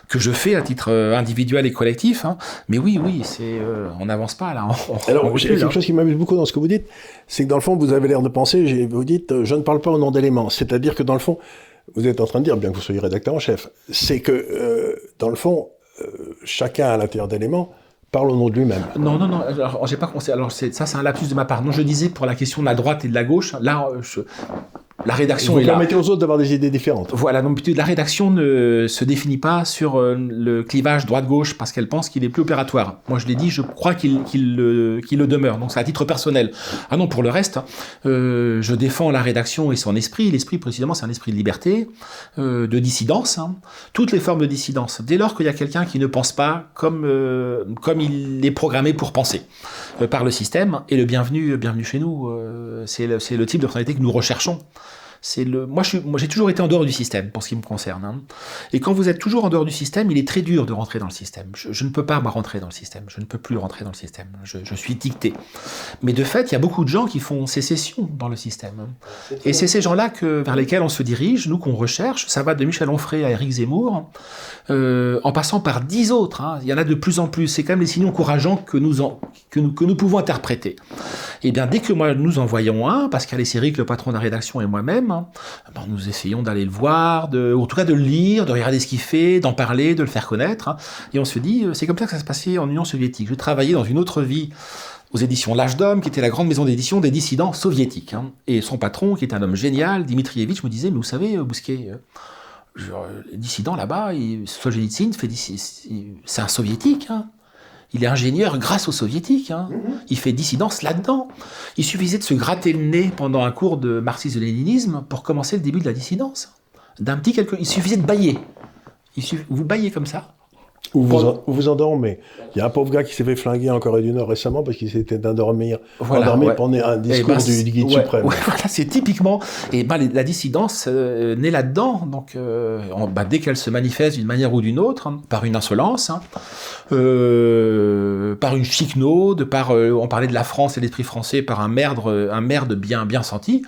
que je fais à titre euh, individuel et collectif. Hein. Mais oui, oui, c'est, euh, on n'avance pas là.
Alors, il y a quelque chose qui m'amuse beaucoup dans ce que vous dites, c'est que dans le fond, vous avez l'air de penser, vous dites, euh, je ne parle pas au nom d'éléments. C'est-à-dire que dans le fond, vous êtes en train de dire, bien que vous soyez rédacteur en chef, c'est que dans le fond, chacun à l'intérieur d'éléments parle au nom de lui-même.
Non, non, non. Alors, j'ai pas Alors, ça, c'est un lapsus de ma part. Non, je disais pour la question de la droite et de la gauche. Là, je, la rédaction
Vous
est
permettez aux autres d'avoir des idées différentes.
Voilà, donc la rédaction ne se définit pas sur euh, le clivage droite-gauche parce qu'elle pense qu'il est plus opératoire. Moi, je l'ai dit, je crois qu'il le, le, demeure. Donc, c'est à titre personnel. Ah non, pour le reste, euh, je défends la rédaction et son esprit. L'esprit, précisément, c'est un esprit de liberté, euh, de dissidence, hein. toutes les formes de dissidence. Dès lors qu'il y a quelqu'un qui ne pense pas comme, comme il est programmé pour penser par le système, et le bienvenu, bienvenue chez nous. c'est le, le type de personnalité que nous recherchons c'est le, moi, je moi, j'ai toujours été en dehors du système pour ce qui me concerne. Hein. Et quand vous êtes toujours en dehors du système, il est très dur de rentrer dans le système. Je, ne peux pas moi, rentrer dans le système. Je ne peux plus rentrer dans le système. Je, suis dicté. Mais de fait, il y a beaucoup de gens qui font sécession dans le système. Hein. Et c'est ces gens-là que, vers lesquels on se dirige, nous qu'on recherche. Ça va de Michel Onfray à Éric Zemmour, euh, en passant par dix autres. Hein. Il y en a de plus en plus. C'est quand même les signaux encourageants que nous, en, que nous, pouvons interpréter. Et bien, dès que moi nous en voyons un, Pascal Esséric, le patron de la rédaction, et moi-même, hein, ben, nous essayons d'aller le voir, ou en tout cas de le lire, de regarder ce qu'il fait, d'en parler, de le faire connaître. Hein. et on se dit, euh, c'est comme ça que ça se passait en Union soviétique. Je travaillais dans une autre vie aux éditions L'Âge d'Homme, qui était la grande maison d'édition des dissidents soviétiques. Hein. et son patron, qui est un homme génial, Dimitrievitch, me disait, mais vous savez, euh, Bousquet, euh, les dissidents là-bas, Solzhenitsyn, c'est un soviétique. Il est ingénieur grâce aux soviétiques. Hein. Mhm. Il fait dissidence là-dedans. Il suffisait de se gratter le nez pendant un cours de marxisme-léninisme pour commencer le début de la dissidence. D'un petit quelque... Il suffisait de bailler. Il Vous baillez comme ça.
Ou vous, vous endormez. Il y a un pauvre gars qui s'est fait flinguer en Corée du Nord récemment parce qu'il s'était endormi pendant un eh discours ben, du, guide suprême. <laughs>
voilà, c'est typiquement. Et ben, la dissidence euh, naît là-dedans. Donc, euh, ben, dès qu'elle se manifeste d'une manière ou d'une autre, hein, par une insolence, hein, euh, par une chiquenaude, par, on parlait de la France et l'esprit français, par un merde, un merde bien, bien senti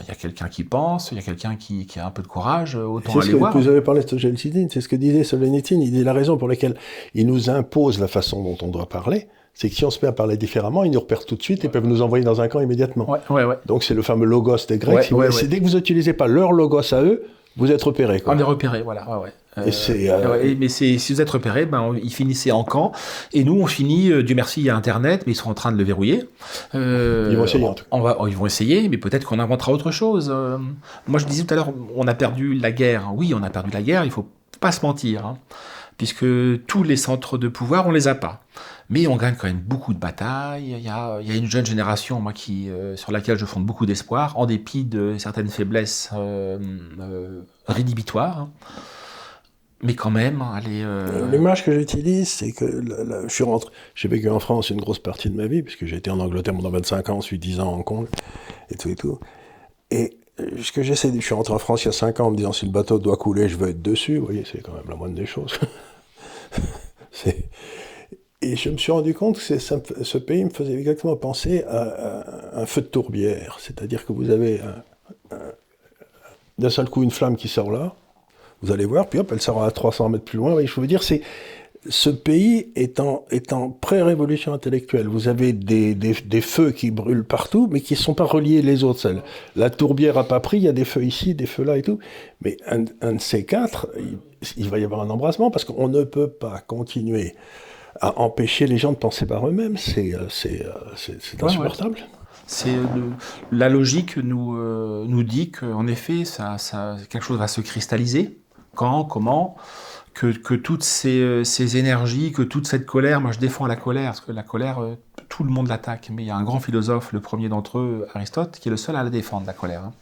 il y a quelqu'un qui pense, il y a quelqu'un qui, a un peu de courage, euh, autant aller
ce que. Vous avez parlé de Solzhenitsyn, c'est ce que disait Solzhenitsyn, il dit la raison pour laquelle il nous impose la façon dont on doit parler, c'est que si on se met à parler différemment, ils nous repèrent tout de suite et peuvent nous envoyer dans un camp immédiatement.
Ouais, ouais,
Donc c'est le fameux logos des Grecs. c'est dès que vous n'utilisez pas leur logos à eux, vous êtes repéré. Quoi.
On est repéré, voilà.
Euh,
euh, mais si vous êtes repéré, ben, ils finissaient en camp. Et nous, on finit, euh, Dieu merci, il y a Internet, mais ils sont en train de le verrouiller.
ils vont essayer, en tout
cas. va, ils vont essayer, mais peut-être qu'on inventera autre chose. moi, je disais tout à l'heure, on a perdu la guerre. Oui, on a perdu la guerre, il faut pas se mentir. Hein, puisque tous les centres de pouvoir, on les a pas. Mais on gagne quand même beaucoup de batailles. Il y a, il y a une jeune génération, moi, qui, sur laquelle je fonde beaucoup d'espoir, en dépit de certaines faiblesses rédhibitoires. Hein. Mais quand même, allez. Euh...
L'image que j'utilise, c'est que je suis rentré, j'ai vécu en France une grosse partie de ma vie, puisque j'ai été en Angleterre pendant 25 ans, ensuite 10 ans en Hong Kong, et tout et tout. Et euh, ce que j'essaie, je suis rentré en France il y a 5 ans en me disant si le bateau doit couler, je veux être dessus. Vous voyez, c'est quand même la moindre des choses. <laughs> et je me suis rendu compte que ce pays me faisait exactement penser à, un feu de tourbière. C'est-à-dire que vous avez d'un seul coup une flamme qui sort là, vous allez voir, puis hop, elle sera à 300 mètres plus loin. je veux dire, c'est ce pays est en, est en pré-révolution intellectuelle. Vous avez des, des, des, feux qui brûlent partout, mais qui ne sont pas reliés les autres. Celles. La tourbière a pas pris, il y a des feux ici, des feux là et tout. Mais un, un de ces quatre, il, il va y avoir un embrasement parce qu'on ne peut pas continuer à empêcher les gens de penser par eux-mêmes, c'est c'est insupportable.
C'est la logique nous nous dit qu'en effet, ça, ça, quelque chose va se cristalliser. Quand, comment que, que toutes ces, ces, énergies, que toute cette colère, moi je défends la colère, parce que la colère, tout le monde l'attaque, mais il y a un grand philosophe, le premier d'entre eux, Aristote, qui est le seul à la défendre, la colère. Hein.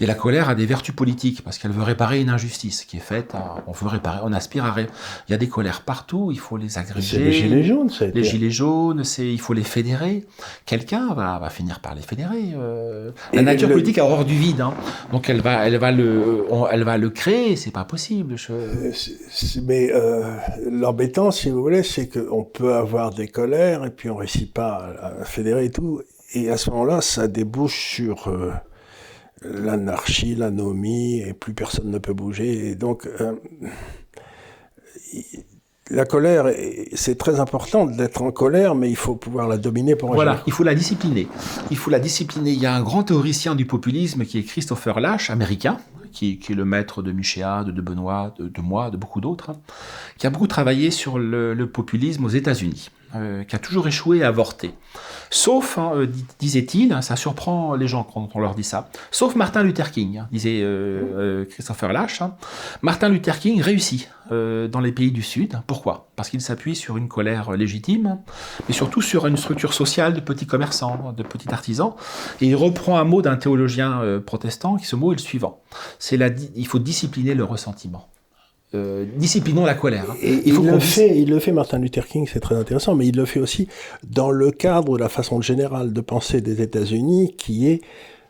Et la colère a des vertus politiques, parce qu'elle veut réparer une injustice qui est faite, on veut réparer, on aspire à... Il y a des colères partout, il faut les agréger.
les gilets jaunes,
c'est... Les gilets jaunes, c'est... il faut les fédérer. Quelqu'un va, va finir par les fédérer. Euh. La nature politique a horreur du vide, hein. donc elle va, elle, va le, elle va le créer, c'est pas possible.
Euh, mais euh, l'embêtant, si vous voulez, c'est qu'on peut avoir des colères, et puis on pas à fédérer et tout. Et à ce moment-là, ça débouche sur euh, l'anarchie, l'anomie, et plus personne ne peut bouger. Et donc, euh, la colère, c'est très important d'être en colère, mais il faut pouvoir la dominer pour
Voilà, il faut la discipliner. Il faut la discipliner. Il y a un grand théoricien du populisme qui est Christopher Lash, américain, qui, est le maître de Michéa, de, de Benoît, de, moi, de beaucoup d'autres, hein, qui a beaucoup travaillé sur le populisme aux États-Unis. Euh, qui a toujours échoué à avorter. Sauf, hein, euh, disait-il, hein, ça surprend les gens quand on leur dit ça, sauf Martin Luther King, hein, disait euh, Christopher Lash. Martin Luther King réussit dans les pays du Sud. Pourquoi? Parce qu'il s'appuie sur une colère légitime, mais surtout sur une structure sociale de petits commerçants, de petits artisans. Et il reprend un mot d'un théologien protestant, qui ce mot est le suivant. C'est il faut discipliner le ressentiment. Euh, disciplinons la colère. Hein.
Et il, le fait, il le fait, Martin Luther King, c'est très intéressant, mais il le fait aussi dans le cadre de la façon générale de penser des États-Unis, qui est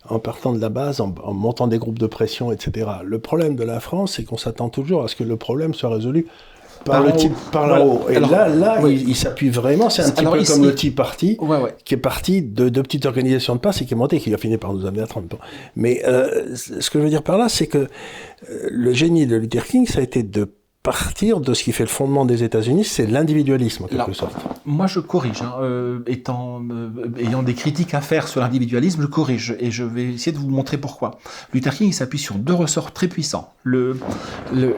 en partant de la base, en, en, montant des groupes de pression, etc. Le problème de la France, c'est qu'on s'attend toujours à ce que le problème soit résolu par, le type par là-haut. Et là, là, il, s'appuie vraiment. C'est un petit peu comme le Tea Party, qui est parti de deux petites organisations de passe et qui est monté, qui a fini par nous amener à 30 ans. Mais euh, ce que je veux dire par là, c'est que euh, le génie de Luther King, ça a été de partir de ce qui fait le fondement des États-Unis, c'est l'individualisme en quelque sorte.
Moi, je corrige. Hein, euh, étant, euh, ayant des critiques à faire sur l'individualisme, je corrige et je vais essayer de vous montrer pourquoi. Luther King s'appuie sur deux ressorts très puissants. Le,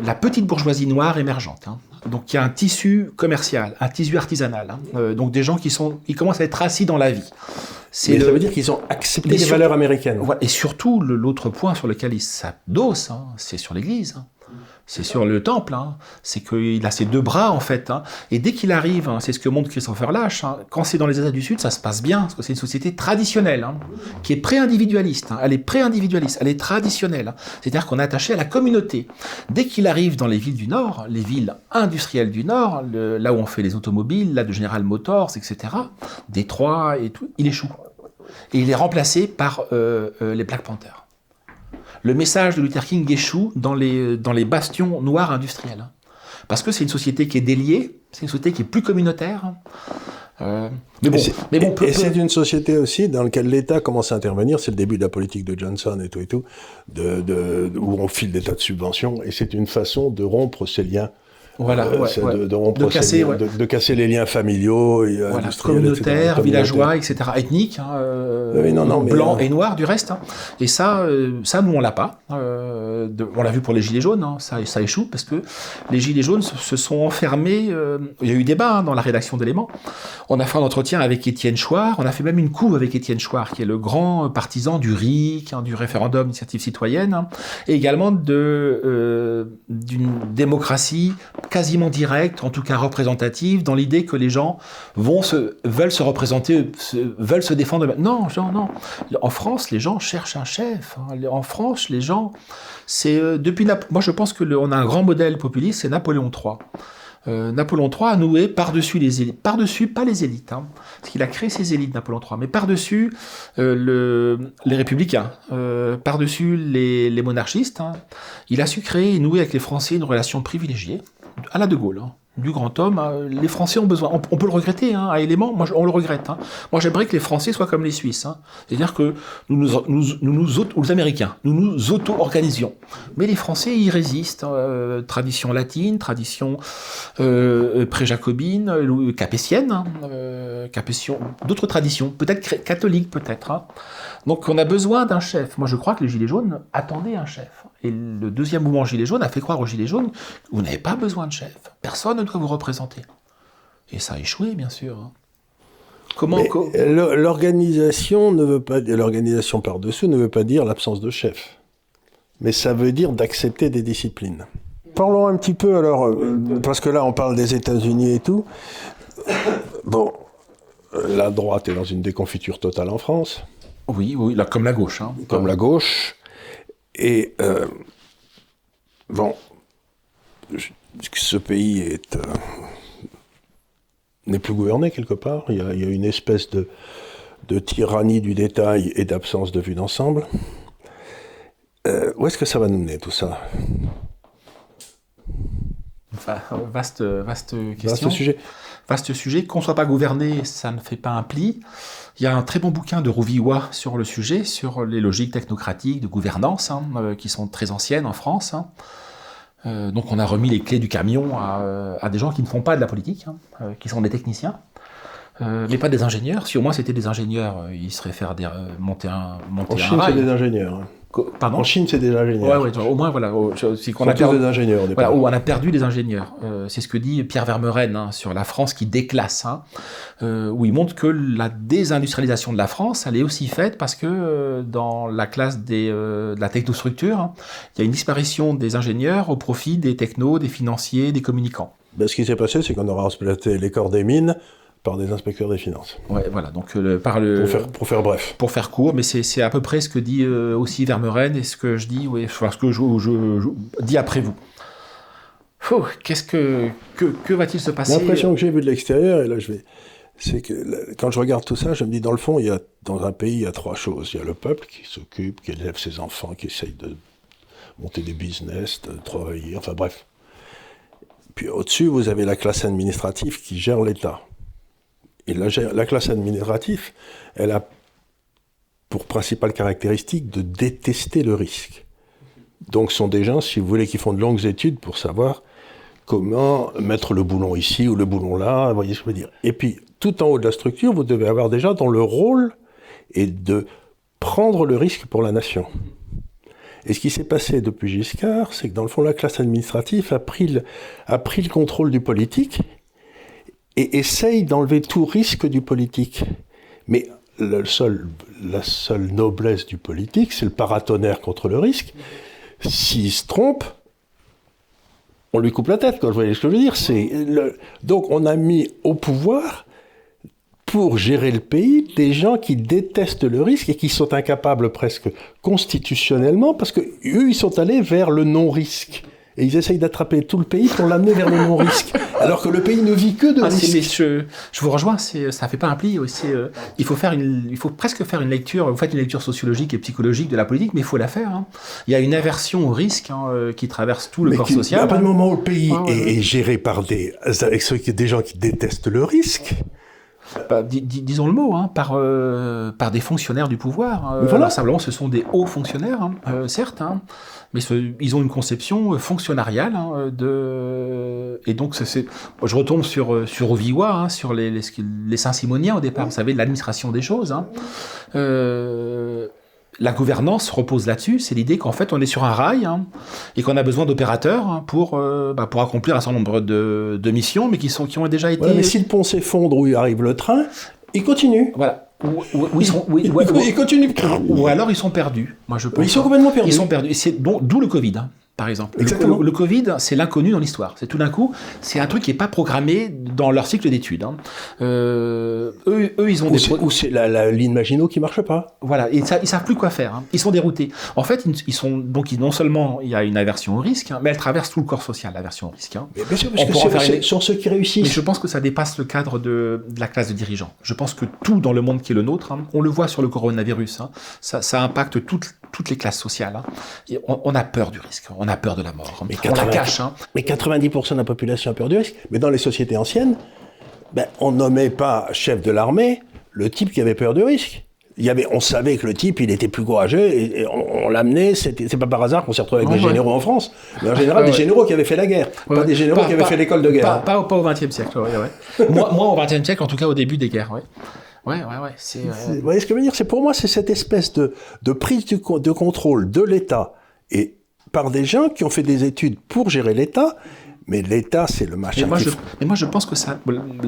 la petite bourgeoisie noire émergente. Hein. Donc, il y a un tissu commercial, un tissu artisanal. Hein. Euh, donc, des gens qui sont, ils commencent à être assis dans la vie.
C'est Ça veut dire qu'ils ont accepté les, valeurs américaines.
Et surtout, l'autre point sur lequel ils s'adossent, c'est sur l'Église c'est sur le temple, hein. c'est qu'il a ses deux bras en fait. Hein. Et dès qu'il arrive, hein, c'est ce que montre Christopher Lash, quand c'est dans les États du Sud, ça se passe bien, parce que c'est une société traditionnelle, qui est pré-individualiste. Elle est pré-individualiste, elle est traditionnelle. C'est-à-dire qu'on est attaché à la communauté. Dès qu'il arrive dans les villes du Nord, les villes industrielles du Nord, là où on fait les automobiles, là de General Motors, etc., Détroit et tout, il échoue. Et il est remplacé par euh, euh, les Black Panthers le message de Luther King échoue dans les, dans les bastions noirs industriels. Parce que c'est une société qui est déliée, c'est une société qui est plus communautaire.
Euh, mais bon, mais bon, et c'est une société aussi dans laquelle l'État commence à intervenir. C'est le début de la politique de Johnson et tout et tout, de, de, où on file des tas de subventions. Et c'est une façon de rompre ces liens
voilà, euh,
de, de, casser, de, casser, les liens familiaux, et,
euh, voilà, communautaires, villageois, etc., ethniques, hein, euh, non, non, blancs et noirs du reste. Hein. Et ça, ça nous on l'a pas. on l'a vu pour les gilets jaunes, hein, ça, ça échoue parce que les gilets jaunes se, sont enfermés. il y a eu débat dans la rédaction d'éléments. On a fait un entretien avec Étienne Chouard, on a fait même une couve avec Étienne Chouard, qui est le grand partisan du RIC, du référendum d'initiative citoyenne, et également de d'une démocratie quasiment directe, en tout cas représentative, dans l'idée que les gens vont se, veulent se représenter, veulent se défendre. Non, non, non. En France, les gens cherchent un chef. Hein. En France, les gens, c'est euh, depuis. Moi, je pense que on a un grand modèle populiste, c'est Napoléon III. Euh, Napoléon III a noué par-dessus les élites, par-dessus, pas les élites, hein, parce qu'il a créé ses élites, Napoléon III, mais par-dessus euh, le, les républicains, par-dessus les, les monarchistes, hein. il a su créer et nouer avec les Français une relation privilégiée, à la De Gaulle. Hein. du grand homme, hein. les Français ont besoin. On, peut le regretter, hein, à élément. On le regrette. Hein. Moi, j'aimerais que les Français soient comme les Suisses. C'est-à-dire que nous nous, nous, nous, ou les Américains, nous nous auto-organisions. Mais les Français y résistent. Euh, tradition latine, tradition euh, pré-jacobine, euh, capétienne, euh, d'autres traditions, peut-être catholiques, peut-être. Donc, on a besoin d'un chef. Moi, je crois que les Gilets jaunes attendaient un chef. Et le deuxième mouvement Gilets jaunes a fait croire aux Gilets jaunes vous n'avez pas besoin de chef. Personne ne doit vous représenter. Et ça a échoué, bien sûr. Hein. Comment
le- L'organisation ne veut pas l'organisation par-dessous ne veut pas dire l'absence de chef. Mais ça veut dire d'accepter des disciplines. Parlons un petit peu alors, euh, parce que là on parle des États-Unis et tout. Bon, euh, la droite est dans une déconfiture totale en France,
Oui, oui, là, comme la gauche. Hein.
comme la gauche. Et euh, bon, je- ce pays est euh, n'est plus gouverné quelque part. Il y a, il y a une espèce de, de tyrannie du détail et d'absence de vue d'ensemble. Euh, où est-ce que ça va nous mener tout ça?
Va- vaste, vaste question.
Vaste sujet.
Vaste sujet. Qu'on soit pas gouverné, ça ne fait pas un pli. Il y a un très bon bouquin de Rouvillois sur le sujet, sur les logiques technocratiques de gouvernance, hein, euh, qui sont très anciennes en France. hein. Euh, donc on a remis les clés du camion à, euh, à des gens qui ne font pas de la politique, hein, qui sont des techniciens, euh, mais pas des ingénieurs. Si au moins c'était des ingénieurs, ils seraient faire des, monter un, monter
En
un
Chine,
rail.
des ingénieurs.
Pardon
En Chine, c'est des ingénieurs.
ouais, au moins voilà, c'est qu'on a
tous
perdu-
des ingénieurs au départ.
voilà, où on a perdu des ingénieurs. Euh, c'est ce que dit Pierre Vermeuren hein, sur la France qui déclasse, hein, euh, où il montre que la désindustrialisation de la France, elle est aussi faite parce que euh, dans la classe des, de la technostructure, hein, il y a une disparition des ingénieurs au profit des technos, des financiers, des communicants.
Ben, ce qui s'est passé, c'est qu'on aura remplacé les corps des mines par des inspecteurs des finances.
Ouais, voilà, donc euh, le- par le...
Pour faire, pour faire bref.
pour faire court, mais c'est à peu près ce que dit euh, aussi Vermeuren et ce que je dis, oui, enfin, ce que je, je- je dis après vous. Qu'est-ce que que, que va-t-il se passer
L'impression que j'ai vue de l'extérieur, et là je vais, c'est que là, quand je regarde tout ça, je me dis dans le fond, il y a dans un pays, il y a trois choses. Il y a le peuple qui s'occupe, qui élève ses enfants, qui essaye de monter des business, de travailler, enfin bref. Puis au-dessus, vous avez la classe administrative qui gère l'État. Et la, classe administrative, elle a pour principale caractéristique de détester le risque. Donc ce sont des gens, si vous voulez, qui font de longues études pour savoir comment mettre le boulon ici ou le boulon là, vous voyez ce que je veux dire. Et puis, tout en haut de la structure, vous devez avoir des gens dont le rôle est de prendre le risque pour la nation. Et ce qui s'est passé depuis Giscard, c'est que dans le fond, la classe administrative a pris le contrôle du politique et essaye d'enlever tout risque du politique. Mais la seule noblesse du politique, c'est le paratonnerre contre le risque. S'il se trompe, on lui coupe la tête. Vous voyez ce que je veux dire C'est Donc on a mis au pouvoir, pour gérer le pays, des gens qui détestent le risque et qui sont incapables presque constitutionnellement, parce que eux, ils sont allés vers le non-risque. Et ils essayent d'attraper tout le pays pour l'amener vers le non-risque. <laughs> Alors que le pays ne vit que de
Ah, c'est-
risque.
mais je, je vous rejoins, ça fait pas un pli. c'est, euh, il faut faire une, il faut presque faire une lecture. Vous faites une lecture sociologique et psychologique de la politique, mais il faut la faire. hein. Il y a une aversion au risque hein, euh, qui traverse tout le
Mais
corps social.
À partir du moment où le pays
Ah, ouais,
est, géré par des, avec ceux qui- des gens qui détestent le risque,
Bah, dis- dis- disons le mot, hein, par, euh, par des fonctionnaires du pouvoir. Euh,
voilà.
alors, simplement, ce sont des hauts fonctionnaires, hein, euh, certes, hein, mais ce- ils ont une conception fonctionnariale hein, de et donc c'est- je retombe sur euh, sur Oviwa, hein, sur les, les, les Saint-Simoniens au départ, vous savez, l'administration des choses. hein. Euh, la gouvernance repose là-dessus, c'est l'idée qu'en fait on est sur un rail hein, et qu'on a besoin d'opérateurs hein, pour, euh, bah, pour accomplir un certain nombre de, de missions, mais qui, sont, qui ont déjà été...
Voilà, mais si le pont s'effondre où arrive le train, il continue.
Voilà. Ou, ils sont, <laughs> alors ils sont perdus. Moi, je pense.
Ils sont complètement perdus.
Ils sont perdus. Et c'est d'où le Covid, hein, par exemple. Le-
Exactement.
Le, le Covid, c'est l'inconnu dans l'histoire. C'est tout d'un coup, c'est un truc qui n'est pas programmé dans leur cycle d'études. hein. Euh, eux, eux, ils ont
Ou
des
ou c'est la, la ligne Maginot qui marche pas.
voilà, et ça, ils savent plus quoi faire. hein. Ils sont déroutés. En fait, ils, ils sont donc ils- non seulement il y a une aversion au risque, hein, mais elle traverse tout le corps social, l'aversion au risque. hein.
Mais bien sûr,
On
parce que
faire
c'est-
une-
sont ceux qui
Mais
réussissent.
je pense que ça dépasse le cadre de, de la classe de dirigeants. Je pense que tout dans le monde qui est le nôtre, hein, on le voit sur le coronavirus, hein, ça, ça impacte toutes, toutes les classes sociales. hein. Et on, on a peur du risque, on a peur de la mort.
Mais
on la
80
cache. hein.
Mais 90% de la population a peur du risque. Mais dans les sociétés anciennes, ben, on nommait pas chef de l'armée le type qui avait peur du risque. Il y avait, on savait que le type, il était plus courageux et, et on, on l'amenait. C'est pas par hasard qu'on s'est retrouvé avec des
ouais.
généraux en France, mais en <laughs> général
Ouais,
des
ouais.
généraux qui avaient fait la guerre, pas des généraux
pas-
qui avaient
pas-
fait l'école de guerre.
Pas, pas, au- XXe siècle, <laughs> moi, moi, au XXe siècle, en tout cas au début des guerres, ouais. Ouais, ouais. C'est, euh,
Vous voyez ce que je veux dire? C'est pour moi, c'est cette espèce de, de prise du de contrôle de l'État et par des gens qui ont fait des études pour gérer l'État, Mais l'État, c'est le machin.
Mais moi, je, mais moi, je pense que ça,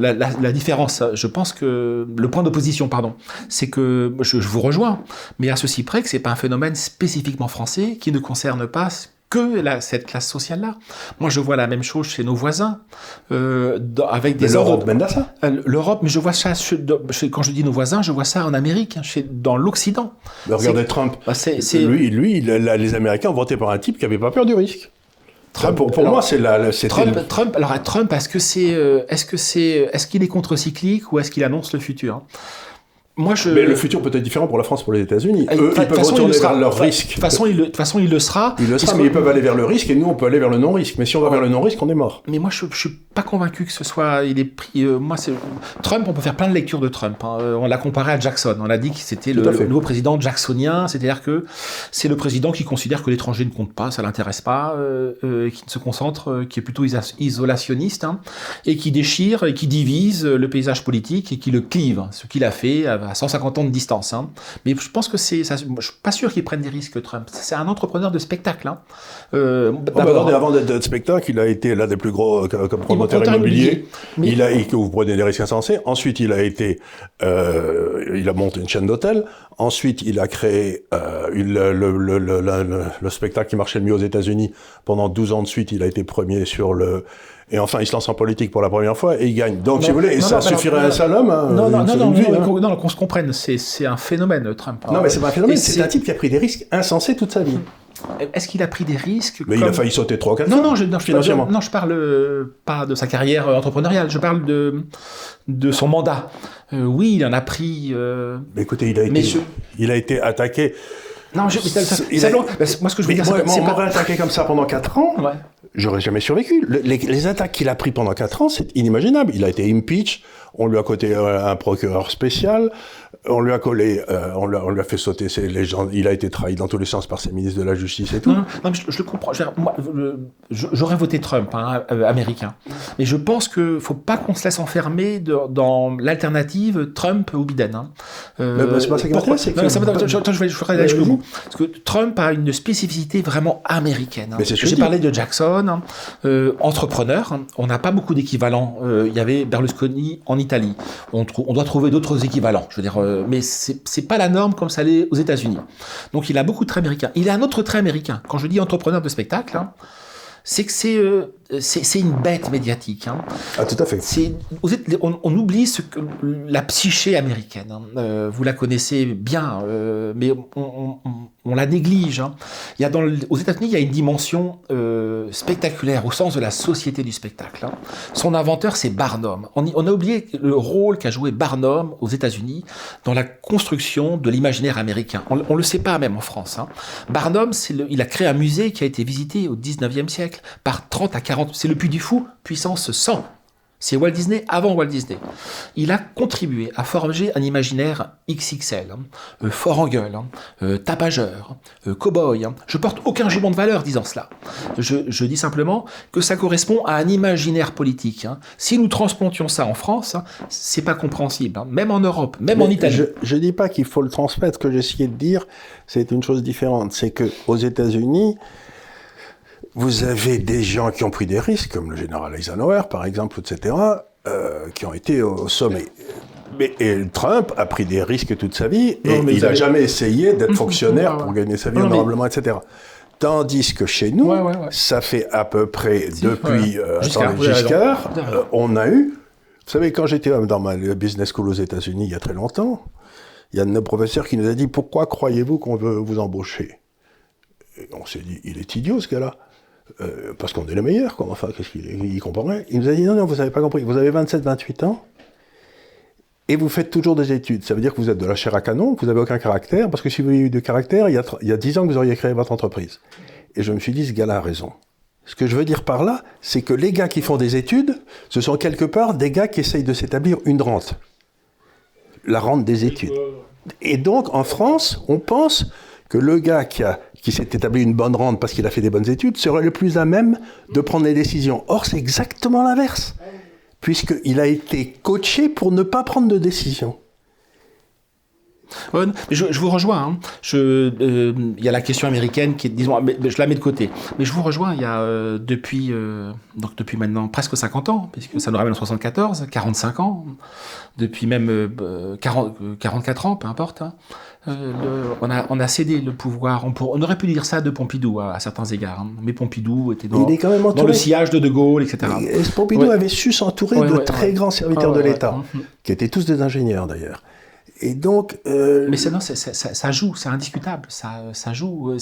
la, la- la différence, je pense que le point d'opposition, pardon, c'est que je, je vous rejoins, mais à ceci près que c'est pas un phénomène spécifiquement français qui ne concerne pas que la- cette classe sociale-là. Moi, je vois la même chose chez nos voisins, euh, dans- avec des
l'Europe mène à ça.
Euh, L'Europe, mais je vois ça, chez- dans- chez- quand je dis nos voisins, je vois ça en Amérique, hein, chez, dans l'Occident.
Regardez Trump.
Bah, c'est- c'est-
Lui, lui la- les Américains ont voté pour un type qui n'avait pas peur du risque.
Trump,
pour pour
alors-
moi, c'est la,
Trump,
le-
Trump, alors Trump, est-ce que c'est, euh, est-ce que c'est, est-ce qu'il est contre-cyclique ou est-ce qu'il annonce le futur? Moi, je.
Mais le futur peut être différent pour la France, pour les États-unis.
Ah,
Eux, ils peuvent
façon, il
retourner
le
vers leur risque.
De toute façon, il le, façon, il le sera.
Ils le sera, mais ils peuvent aller vers le risque et nous, on peut aller vers le non-risque. Mais si on va vers le non-risque, on est mort.
Mais moi, je, je suis pas convaincu que ce soit. Il est pris. euh, moi, c'est Trump. On peut faire plein de lectures de Trump. hein. Euh, on l'a comparé à Jackson. On a dit que c'était le, nouveau président jacksonien. C'est-à-dire que c'est le président qui considère que l'étranger ne compte pas, ça l'intéresse pas, euh, euh, qui ne se concentre, qui est plutôt isolationniste, hein, et qui déchire et qui divise le paysage politique et qui le clive. Ce qu'il a fait à à 150 ans de distance. hein. Mais je pense que c'est. ça- Je suis pas sûr qu'il prenne des risques, Trump. C'est un entrepreneur de spectacle. Hein. Euh,
Oh, bah, avant d'être spectacle, il a été l'un des plus gros euh, comme promoteur immobilier.
Mais-
Il a, que vous prenez des risques insensés. Ensuite, il a été, euh, il a monté une chaîne d'hôtels. Ensuite, il a créé euh, une- le, le, le, le, le- le spectacle qui marchait le mieux aux États-Unis. Pendant 12 ans de suite, il a été premier sur le. Et enfin, il se lance en politique pour la première fois et il gagne. Donc,
Non,
si vous voulez, et
non,
ça
non,
suffirait à un seul homme. hein,
Non, non, non,
vie,
non,
hein.
qu'on- non, qu'on se comprenne, c'est, un phénomène, Trump.
Non, mais c'est pas un phénomène, c'est un type qui a pris des risques insensés toute sa vie.
Est-ce qu'il a pris des risques
Mais il a failli sauter trois ou quatre
Non,
fois,
non, je, non, je,
financièrement.
non, je parle euh, pas de sa carrière euh, entrepreneuriale, je parle de, de son mandat. Euh, oui, il en a pris. euh,
Mais écoutez, il a été,
je-
il a été attaqué.
Non, je, mais ça- ça-
a-
moi, ce que je veux
Mais
dire, c'est pas-
attaqué comme ça pendant 4 ans,
Ouais.
J'aurais jamais survécu. Le- les, attaques qu'il a pris pendant 4 ans, c'est inimaginable. Il a été impeach, on lui a coté euh, un procureur spécial, on lui a collé, euh, on, lui a, on lui a fait sauter ses, les gens, il a été trahi dans tous les sens par ses ministres de la Justice et tout.
Non, non, je, je le comprends. Je je- J'aurais voté Trump, hein, euh, américain. Mais je pense qu'il ne faut pas qu'on se laisse enfermer de- dans l'alternative Trump ou Biden. hein. Euh,
bah, c'est pas ça qui m'intéresse, que-
m'intéresse. Attends, je vais je jusqu'au bout. Parce que Trump a une spécificité vraiment américaine. hein. J'ai
je
parlé de Jackson, hein, euh, entrepreneur. On n'a pas beaucoup d'équivalents. Il y avait Berlusconi en Italie. On, doit trouver d'autres équivalents. Je veux dire, euh, mais c'est c'est pas la norme comme ça l'est aux États-Unis. Donc il a beaucoup de traits américains. Il a un autre trait américain. Quand je dis entrepreneur de spectacle, hein, c'est que c'est euh, c'est une bête médiatique. hein.
Ah, tout à fait.
On, on oublie ce que, la psyché américaine. hein. Euh, vous la connaissez bien, euh, mais on, on- on- on la néglige. hein. Il y a dans le- aux États-Unis, il y a une dimension euh, spectaculaire au sens de la société du spectacle. Son inventeur, c'est Barnum. On, a oublié le rôle qu'a joué Barnum aux États-Unis dans la construction de l'imaginaire américain. On, ne le sait pas même en France. Barnum, le- il a créé un musée qui a été visité au 19e siècle par 30 à 40. C'est le Puy du Fou, puissance 100. C'est Walt Disney avant Walt Disney. Il a contribué à forger un imaginaire XXL, hein, euh, fort en gueule, hein, euh, tapageur, euh, cow-boy. hein. Je porte aucun jugement de valeur disant cela. Je, je dis simplement que ça correspond à un imaginaire politique. Si nous transplantions ça en France, c'est pas compréhensible. Même en Europe, même en Italie.
Je ne dis pas qu'il faut le transmettre. Ce que j'essayais de dire, c'est une chose différente. C'est que aux États-Unis, vous avez des gens qui ont pris des risques, comme le général Eisenhower, par exemple, etc., euh, qui ont été au sommet. Mais et Trump a pris des risques toute sa vie et
Non, mais
il n'a
avez-
jamais essayé d'être <laughs> fonctionnaire pour gagner sa vie
Non, mais-
honorablement, etc. Tandis que chez nous,
Ouais, ouais, ouais.
ça fait à peu près depuis euh,
Giscard.
Giscard, euh, on a eu. Vous savez, quand j'étais dans ma business school aux États-Unis il y a très longtemps, il y a un de nos professeurs qui nous a dit Pourquoi croyez-vous qu'on veut vous embaucher? Et On s'est dit Il est idiot ce gars-là. Euh, parce qu'on est les meilleurs, quoi. Enfin, qu'est-ce qu'il il comprend rien. Il nous a dit Non, non, vous n'avez pas compris. Vous avez 27, 28 ans et vous faites toujours des études. Ça veut dire que vous êtes de la chair à canon, que vous n'avez aucun caractère, parce que si vous aviez eu de caractère, il y, a, il y a 10 ans que vous auriez créé votre entreprise. Et je me suis dit, ce gars-là a raison. Ce que je veux dire par là, c'est que les gars qui font des études, ce sont quelque part des gars qui essayent de s'établir une rente. La rente des études. Et donc, en France, on pense que le gars qui, a- qui s'est établi une bonne rente parce qu'il a fait des bonnes études serait le plus à même de prendre des décisions. Or, c'est exactement l'inverse, puisqu'il a été coaché pour ne pas prendre de décision.
je, vous rejoins. Hein. Je, il y a la question américaine qui est, disons, je la mets de côté. Mais je vous rejoins. Il y a depuis, donc depuis maintenant presque 50 ans, puisque ça nous ramène en 74, 45 ans, depuis même 40, 44 ans, peu importe. Hein. Euh, on, a, on, a, cédé le pouvoir. On, on, aurait pu dire ça de Pompidou à, certains égards. Hein. Mais Pompidou était dans, dans, le sillage de De Gaulle, etc.
Et Pompidou avait su s'entourer de très grands serviteurs de l'État, mhm. qui étaient tous des ingénieurs d'ailleurs. Et donc.
Euh... Mais ça, non, ça, ça, joue, c'est indiscutable. Ça, ça joue.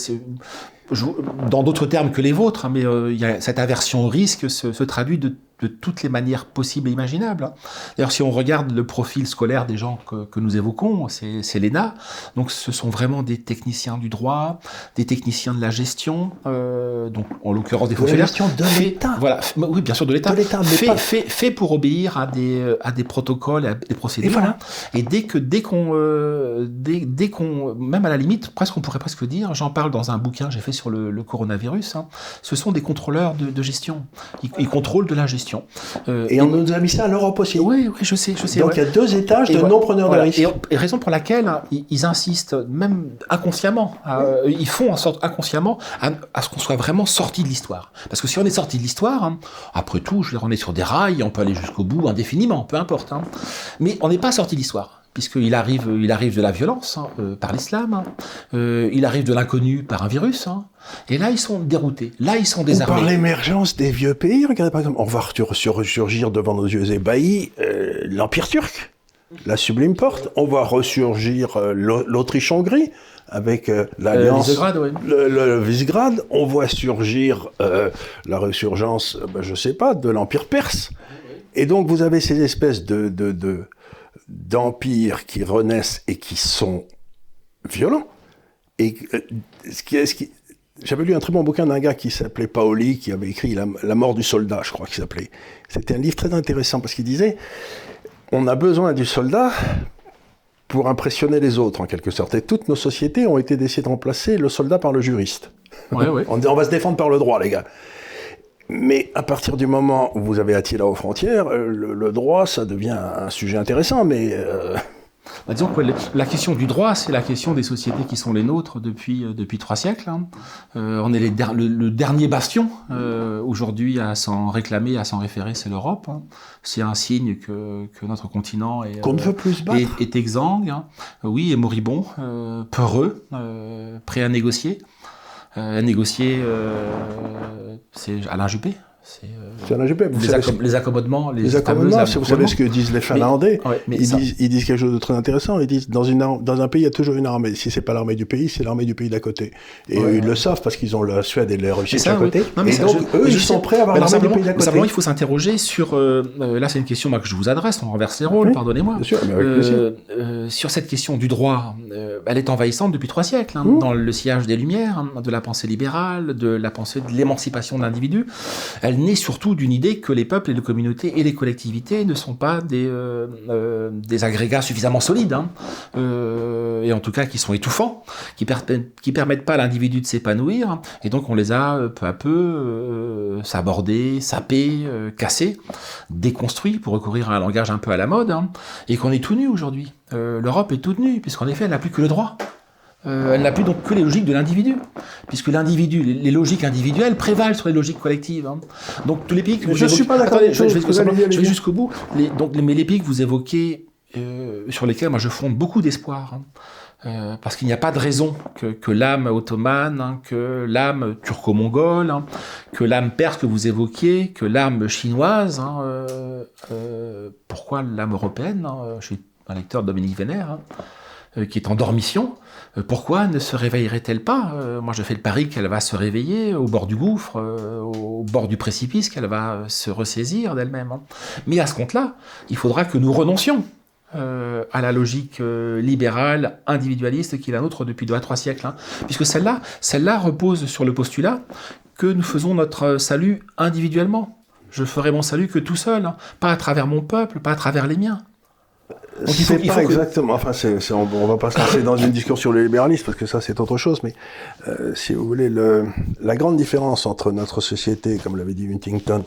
Dans d'autres termes que les vôtres, hein, mais euh, y a, cette aversion au risque se, se traduit de de toutes les manières possibles et imaginables. Hein. D'ailleurs, si on regarde le profil scolaire des gens que, que nous évoquons, c'est l'ENA. Donc, ce sont vraiment des techniciens du droit, des techniciens de la gestion, euh, donc en l'occurrence des fonctionnaires.
De gestion de l'État.
Voilà, oui, bien sûr, de l'État. Fait, fait, fait, pour obéir à des, à des protocoles, à des procédures. Et, voilà. et dès que, dès qu'on, euh, dès, dès qu'on, même à la limite, presque, on pourrait presque dire, j'en parle dans un bouquin j'ai fait sur le, le coronavirus, hein, ce sont des contrôleurs de, de gestion. Ils, ils contrôlent de la gestion.
Euh, et on nous a mis ça à l'Europe aussi.
Oui, oui, je sais, je sais.
Donc il y a deux étages de non-preneurs de risque.
Et, raison pour laquelle ils, insistent, même inconsciemment, euh, ils font en sorte inconsciemment à, ce qu'on soit vraiment sorti de l'histoire. Parce que si on est sorti de l'histoire, hein, après tout, je veux dire, on est sur des rails, on peut aller jusqu'au bout indéfiniment, peu importe. Hein. Mais on n'est pas sorti de l'histoire puisqu'il arrive, il arrive de la violence hein, euh, par l'islam, hein. euh, il arrive de l'inconnu par un virus, hein. et là ils sont déroutés, là ils sont désarmés.
Ou par l'émergence des vieux pays, regardez par exemple, on va ressurgir devant nos yeux ébahis euh, l'Empire turc, la sublime porte, on va ressurgir l'Autriche-Hongrie, avec l'alliance, le, Visegrad, on voit surgir la résurgence, ben, je sais pas, de l'Empire perse. Et donc vous avez ces espèces de, de, de d'empires qui renaissent et qui sont violents. Et euh, ce qui, ce qui, j'avais lu un très bon bouquin d'un gars qui s'appelait Paoli, qui avait écrit la, mort du soldat, je crois qu'il s'appelait. C'était un livre très intéressant parce qu'il disait on a besoin du soldat pour impressionner les autres, en quelque sorte. Et toutes nos sociétés ont été décidées de remplacer le soldat par le juriste.
Ouais, ouais. <laughs>
on, on va se défendre par le droit, les gars. Mais à partir du moment où vous avez attiré aux frontières, euh, le, droit, ça devient un sujet intéressant, mais... Euh...
Bah, disons que la question du droit, c'est la question des sociétés qui sont les nôtres depuis, euh, depuis trois siècles. Hein. Euh, on est les le, dernier bastion euh, aujourd'hui à s'en réclamer, à s'en référer, c'est l'Europe. Hein. C'est un signe que, que notre continent est,
Qu'on ne veut plus
est exsangue, hein. oui, et moribond, peureux, prêt à négocier. Euh, à négocier, euh, c'est Alain Juppé?
C'est euh,
les, les, accommodements,
les, accommodements. vous savez ce que disent les Finlandais. ils, disent, ils, disent, quelque chose de très intéressant. Ils disent dans, une, dans un pays, il y a toujours une armée. Si c'est pas l'armée du pays, c'est l'armée du pays d'à côté. Et ils le savent parce qu'ils ont la Suède et la Russie à côté. et donc, eux, ils sont prêts à avoir l'armée du pays d'à côté.
Simplement, il faut s'interroger sur. Euh, là, c'est une question que je vous adresse. On renverse les rôles, pardonnez-moi. Euh, sur cette question du droit, elle est envahissante depuis trois siècles. Hein, mmh. Dans le sillage des Lumières, hein, de la pensée libérale, de la pensée de l'émancipation de l'individu. Elle naît surtout d'une idée que les peuples et les communautés et les collectivités ne sont pas des, euh, euh, des agrégats suffisamment solides, hein, euh, et en tout cas qui sont étouffants, qui, qui permettent pas à l'individu de s'épanouir, et donc on les a peu à peu sabordés, sapés, cassés, déconstruits, pour recourir à un langage un peu à la mode, hein, et qu'on est tout nu aujourd'hui. L'Europe est toute nue, puisqu'en effet elle n'a plus que le droit. Euh, elle n'a plus donc que les logiques de l'individu, puisque l'individu, les, logiques individuelles prévalent sur les logiques collectives. Hein. Donc tous les pays que
vous je suis pas d'accord.
Je, vais, jusqu'au bout. Les, donc, mais les pays que vous évoquez, euh, sur lesquels moi je fonde beaucoup d'espoir, hein, euh, parce qu'il n'y a pas de raison que, que l'âme ottomane, hein, que l'âme turco-mongole, hein, que l'âme perse que vous évoquiez, que l'âme chinoise, hein, euh, euh, pourquoi l'âme européenne Je suis un lecteur de Dominique Vénère, qui est en dormition. Euh, pourquoi ne se réveillerait-elle pas? Euh, Moi, je fais le pari qu'elle va se réveiller au bord du gouffre, euh, au bord du précipice, qu'elle va se ressaisir d'elle-même. Hein. Mais à ce compte-là, il faudra que nous renoncions à la logique libérale, individualiste qui est la nôtre depuis deux à trois siècles. Hein. Puisque celle-là, celle-là repose sur le postulat que nous faisons notre salut individuellement. Je ferai mon salut que tout seul, hein. pas à travers mon peuple, pas à travers les miens.
C'est pas exactement. Enfin, c'est, on, on, va pas se lancer dans une discussion sur le libéralisme parce que ça c'est autre chose. Mais euh, si vous voulez, le, la grande différence entre notre société, comme l'avait dit Huntington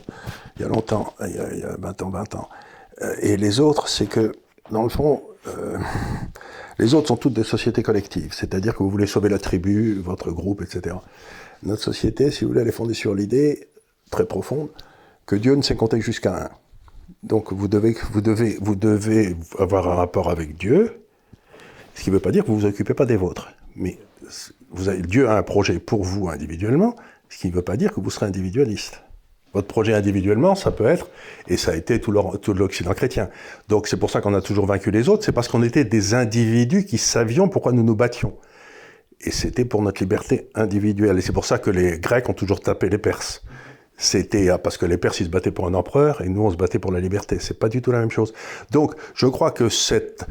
il y a longtemps, il y a, il y a 20 ans, 20 ans, euh, et les autres, c'est que dans le fond, euh, les autres sont toutes des sociétés collectives, c'est-à-dire que vous voulez sauver la tribu, votre groupe, etc. Notre société, si vous voulez, elle est fondée sur l'idée très profonde que Dieu ne sait compter jusqu'à un. Donc vous devez, vous, devez, vous devez avoir un rapport avec Dieu, ce qui ne veut pas dire que vous ne vous occupez pas des vôtres. Mais vous avez, Dieu a un projet pour vous individuellement, ce qui ne veut pas dire que vous serez individualiste. Votre projet individuellement, ça peut être, et ça a été tout l'Occident chrétien. Donc c'est pour ça qu'on a toujours vaincu les autres, c'est parce qu'on était des individus qui savions pourquoi nous nous battions. Et c'était pour notre liberté individuelle. Et c'est pour ça que les Grecs ont toujours tapé les Perses. C'était ah, parce que les Perses, ils se battaient pour un empereur, et nous, on se battait pour la liberté. C'est pas du tout la même chose. Donc, je crois que cette,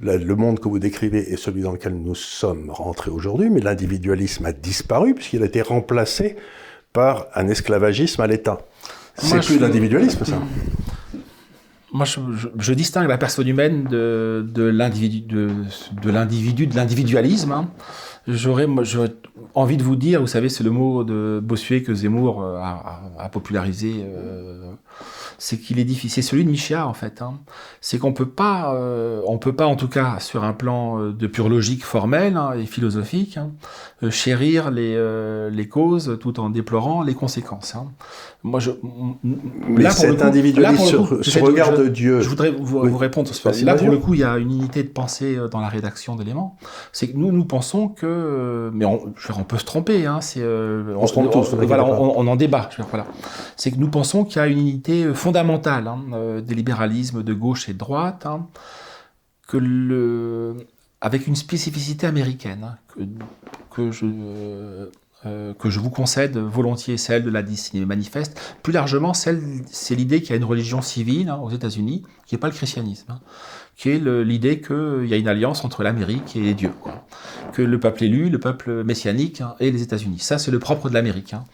le monde que vous décrivez est celui dans lequel nous sommes rentrés aujourd'hui, mais l'individualisme a disparu puisqu'il a été remplacé par un esclavagisme à l'État. C'est plus l'individualisme, ça.
Moi, je, distingue la personne humaine de, de l'individu, de, de l'individu, de l'individualisme. Hein. J'aurais, envie de vous dire, vous savez, c'est le mot de Bossuet que Zemmour euh, a, popularisé. Euh, c'est qu'il est difficile. C'est celui de Michéa en fait. Hein. C'est qu'on peut pas, euh, on peut pas en tout cas sur un plan euh, de pure logique formelle hein, et philosophique, hein, euh, chérir les, les causes tout en déplorant les conséquences.
Moi, je, Mais là, cet individualisme ce regard de Dieu.
Je voudrais vous, vous répondre. Sur là, pour le coup, il y a une unité de pensée dans la rédaction d'éléments. C'est que nous, nous pensons que, mais on, on peut se tromper. Hein, c'est,
on, on, se trompe tous.
Voilà, on, on, en débat. Voilà. C'est que nous pensons qu'il y a une unité fondamentale hein, euh, des libéralismes de gauche et de droite, hein, avec une spécificité américaine hein, que, je, euh, que je vous concède volontiers, celle de la destinée manifeste. Plus largement, c'est l'idée qu'il y a une religion civile aux États-Unis qui n'est pas le christianisme qui est l'idée qu'il y a une alliance entre l'Amérique et Dieu. Quoi. Que le peuple élu, le peuple messianique hein, et les États-Unis. Ça, c'est le propre de l'Amérique. Hein.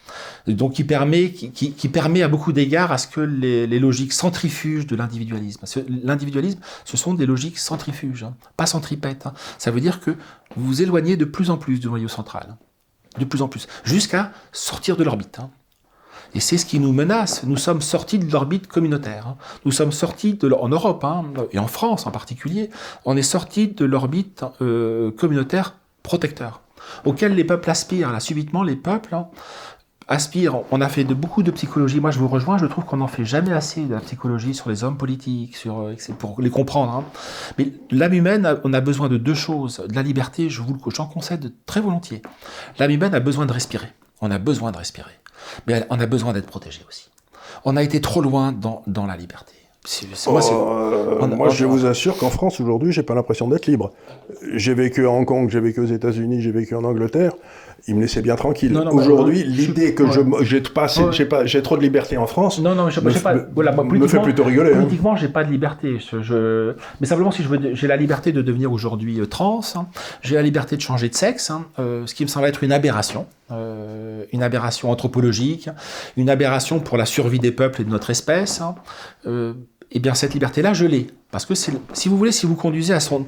Donc, qui permet, qui, permet à beaucoup d'égards à ce que les, logiques centrifuges de l'individualisme. L'individualisme, ce sont des logiques centrifuges, hein, pas centripètes. Ça veut dire que vous vous éloignez de plus en plus du noyau central. De plus en plus. Jusqu'à sortir de l'orbite. Hein. Et c'est ce qui nous menace. Nous sommes sortis de l'orbite communautaire. Hein. Nous sommes sortis de en Europe hein, et en France en particulier, on est sortis de l'orbite euh, communautaire protecteur, auquel les peuples aspirent. Là, subitement, les peuples hein, aspirent. On a fait de beaucoup de psychologie. Moi, je vous rejoins. Je trouve qu'on n'en fait jamais assez de la psychologie sur les hommes politiques, sur euh, pour les comprendre. Mais l'âme humaine, on a besoin de deux choses. De la liberté, je vous le j'en concède très volontiers. L'âme humaine a besoin de respirer. On a besoin de respirer mais on a besoin d'être protégé aussi. On a été trop loin dans, dans la liberté.
moi, oh, moi je vous assure qu'en France aujourd'hui, j'ai pas l'impression d'être libre. J'ai vécu à Hong Kong, j'ai vécu aux États-Unis, j'ai vécu en Angleterre il me laissait bien tranquille. Aujourd'hui, l'idée que je j'ai pas, j'ai pas, j'ai trop de liberté en France.
Non, non, je, me, pas. Voilà,
me fait plutôt rigoler. Hein.
Politiquement, j'ai pas de liberté. Je, mais simplement, si je veux, j'ai la liberté de devenir aujourd'hui euh, trans. Hein. j'ai la liberté de changer de sexe, hein, euh, ce qui me semble être une aberration, euh, une aberration anthropologique, une aberration pour la survie des peuples et de notre espèce. Hein. Euh, eh bien, cette liberté-là, je l'ai. Parce que si vous voulez, si vous conduisez à son,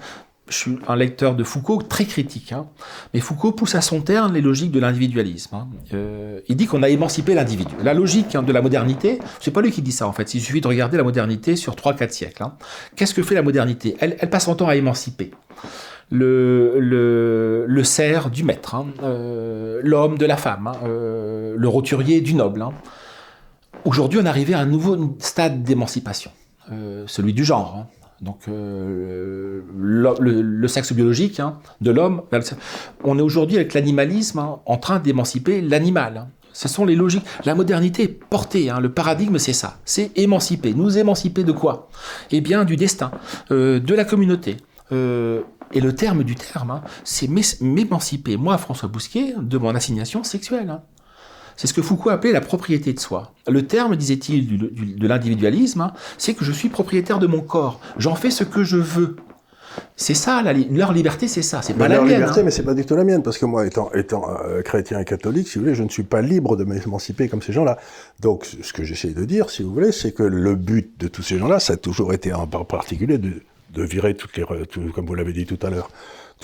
je suis un lecteur de Foucault très critique, hein. mais Foucault pousse à son terme les logiques de l'individualisme. Hein. Euh, il dit qu'on a émancipé l'individu. La logique hein, de la modernité, c'est pas lui qui dit ça en fait, il suffit de regarder la modernité sur 3-4 siècles. Qu'est-ce que fait la modernité? Elle, passe son temps à émanciper. Le, cerf du maître, euh, l'homme de la femme, euh, le roturier du noble. Aujourd'hui, on est arrivé à un nouveau stade d'émancipation, celui du genre donc euh, le, sexe biologique hein, de l'homme. On est aujourd'hui avec l'animalisme hein, en train d'émanciper l'animal. Hein. Ce sont les logiques. La modernité est portée. le paradigme, c'est ça. C'est émanciper. Nous émanciper de quoi? Eh bien, du destin, euh, de la communauté. Euh, et le terme du terme, c'est m'émanciper, moi, François Bousquet, de mon assignation sexuelle. C'est ce que Foucault appelait la propriété de soi. Le terme, disait-il, de l'individualisme, hein, c'est que je suis propriétaire de mon corps. J'en fais ce que je veux. C'est ça, leur liberté, c'est ça. C'est pas la
leur
mienne.
liberté,
hein.
mais c'est pas du tout la mienne, parce que moi, étant, étant euh, chrétien et catholique, si vous voulez, je ne suis pas libre de m'émanciper comme ces gens-là. Donc, ce que j'essaie de dire, si vous voulez, c'est que le but de tous ces gens-là, ça a toujours été en particulier de, de virer toutes les, comme vous l'avez dit tout à l'heure,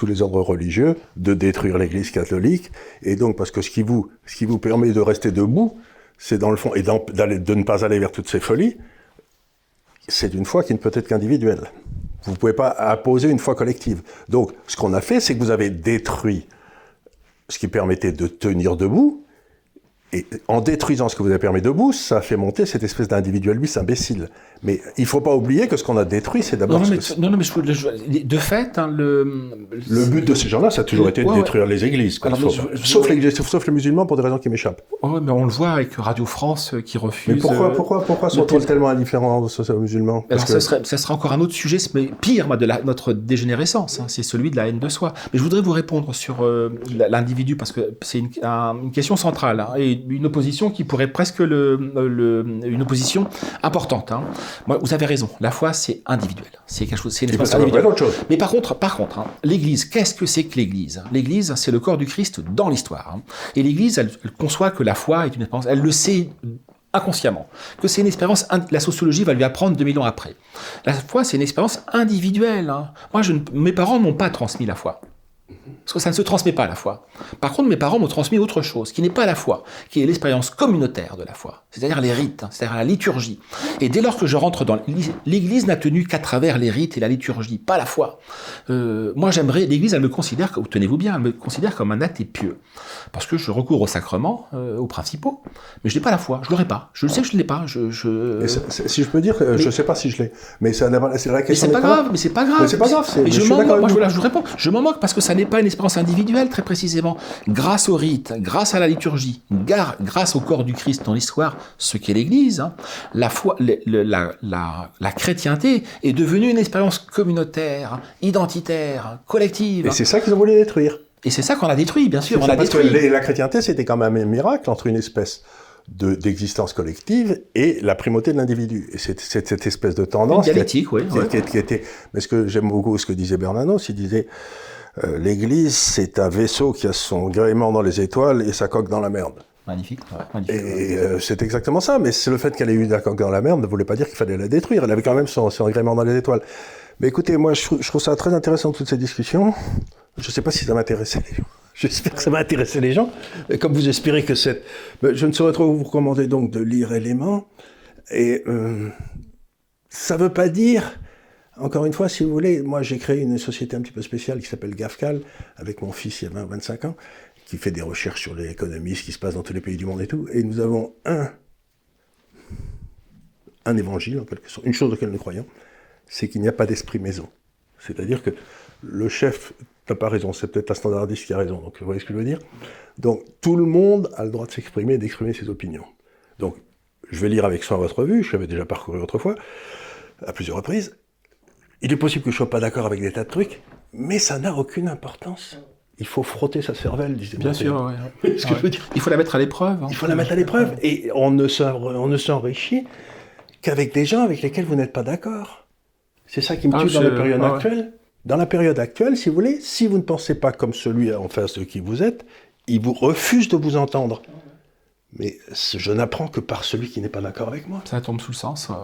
tous les ordres religieux, de détruire l'Église catholique, et donc parce que ce qui vous, ce qui vous permet de rester debout, c'est dans le fond, et de ne pas aller vers toutes ces folies, c'est une foi qui ne peut être qu'individuelle. Vous ne pouvez pas imposer une foi collective. Donc, ce qu'on a fait, c'est que vous avez détruit ce qui permettait de tenir debout, et en détruisant ce que vous avez permis debout, ça a fait monter cette espèce d'individualisme imbécile. Mais il ne faut pas oublier que ce qu'on a détruit, c'est d'abord...
Non, mais, non, non, mais je- de fait, hein, le,
Le but de ces gens-là, ça a toujours été de
ouais.
détruire les églises. quoi.
Alors,
faut-
je-
sauf, les, sauf les musulmans pour des raisons qui m'échappent.
Ouais, mais on le voit avec Radio France euh, qui refuse.
Mais pourquoi,
euh,
pourquoi, pourquoi sont-ils tellement indifférents aux, musulmans? Parce
Alors,
que-
ça, serait, ça sera encore un autre sujet, mais pire moi, de la, notre dégénérescence, hein, c'est celui de la haine de soi. Mais je voudrais vous répondre sur euh, l'individu, parce que c'est une, un- une question centrale, hein, et une opposition qui pourrait presque le, le- une opposition importante. hein. Moi, vous avez raison, la foi, c'est individuel. C'est quelque chose, c'est une
savoir
individuelle.
autre chose.
Mais par contre, par contre, hein, l'Église, qu'est-ce que c'est que l'Église? L'Église, c'est le corps du Christ dans l'histoire. hein. Et l'Église, elle, elle conçoit que la foi est une expérience, elle le sait inconsciemment, que c'est une expérience, la sociologie va lui apprendre 2000 ans après. La foi, c'est une expérience individuelle. Moi, je mes parents ne m'ont pas transmis la foi. Parce que ça ne se transmet pas la foi. Par contre, mes parents m'ont transmis autre chose, qui n'est pas la foi, qui est l'expérience communautaire de la foi, c'est-à-dire les rites, hein, c'est-à-dire la liturgie. Et dès lors que je rentre dans l'Église, l'Église n'a tenu qu'à travers les rites et la liturgie, pas la foi. Euh, moi, j'aimerais, l'Église, elle me considère, tenez-vous bien, elle me considère comme un athée pieux, parce que je recours aux sacrements, euh, aux principaux, mais je n'ai pas la foi, je l'aurai pas. Je le sais que je ne l'ai pas. Je,
si je peux dire, euh, je ne sais pas si je l'ai, mais pas- c'est la
Mais
question.
c'est pas
n'est
grave, mais c'est pas grave.
Mais c'est pas grave,
Mais voilà, je vous réponds. Je m'en moque parce que ça n'est pas une expérience individuelle, très précisément. Grâce au rite, grâce à la liturgie, grâce au corps du Christ dans l'histoire, ce qu'est l'Église, hein, la foi, le- la, la- la chrétienté est devenue une expérience communautaire, identitaire, collective.
Et c'est ça qu'ils ont voulu détruire.
Et c'est ça qu'on a détruit, bien sûr. On a
parce
détruit.
la chrétienté, c'était quand même un miracle entre une espèce de- d'existence collective et la primauté de l'individu. Et c'est cette espèce de tendance
dialectique, oui.
qui,
ouais.
qui- qui était. Mais ce que j'aime beaucoup, ce que disait Bernanos, il disait euh, l'Église, c'est un vaisseau qui a son gréement dans les étoiles et sa coque dans la merde.
Magnifique. ouais, magnifique.
Et euh, c'est exactement ça. Mais c'est le fait qu'elle ait eu la coque dans la merde ne voulait pas dire qu'il fallait la détruire. Elle avait quand même son, son agrément dans les étoiles. Mais écoutez, moi, je, trouve- je trouve ça très intéressant toutes ces discussions. Je ne sais pas si ça les gens. <laughs> J'espère que ça va intéresser les gens. Et comme vous espérez que cette... Mais Je ne saurais trop vous recommander donc de lire Éléments. Et euh, ça ne veut pas dire... Encore une fois, si vous voulez, moi j'ai créé une société un petit peu spéciale qui s'appelle GAFCAL, avec mon fils il y a 20 25 ans, qui fait des recherches sur l'économie, ce qui se passe dans tous les pays du monde et tout. Et nous avons un, un évangile, en quelque sorte, une chose auquel nous croyons, c'est qu'il n'y a pas d'esprit maison. C'est-à-dire que le chef n'a pas raison, c'est peut-être la standardiste qui a raison, donc vous voyez ce que je veux dire Donc tout le monde a le droit de s'exprimer et d'exprimer ses opinions. Donc je vais lire avec soin votre revue, je l'avais déjà parcouru autrefois, à plusieurs reprises. Il est possible que je ne sois pas d'accord avec des tas de trucs, mais ça n'a aucune importance. Il faut frotter sa cervelle, disait
Bien sûr, ouais, <laughs> ouais.
Ce que je veux dire?
Il faut la mettre à l'épreuve. hein.
Il faut la mettre à l'épreuve. Et on ne s'en- on ne s'enrichit qu'avec des gens avec lesquels vous n'êtes pas d'accord. C'est ça qui me
Ah,
tue dans la période
ah ouais.
actuelle. Dans la période actuelle, si vous voulez, si vous ne pensez pas comme celui en face de qui vous êtes, il vous refuse de vous entendre. Mais je n'apprends que par celui qui n'est pas d'accord avec moi.
Ça tombe sous le sens. ouais.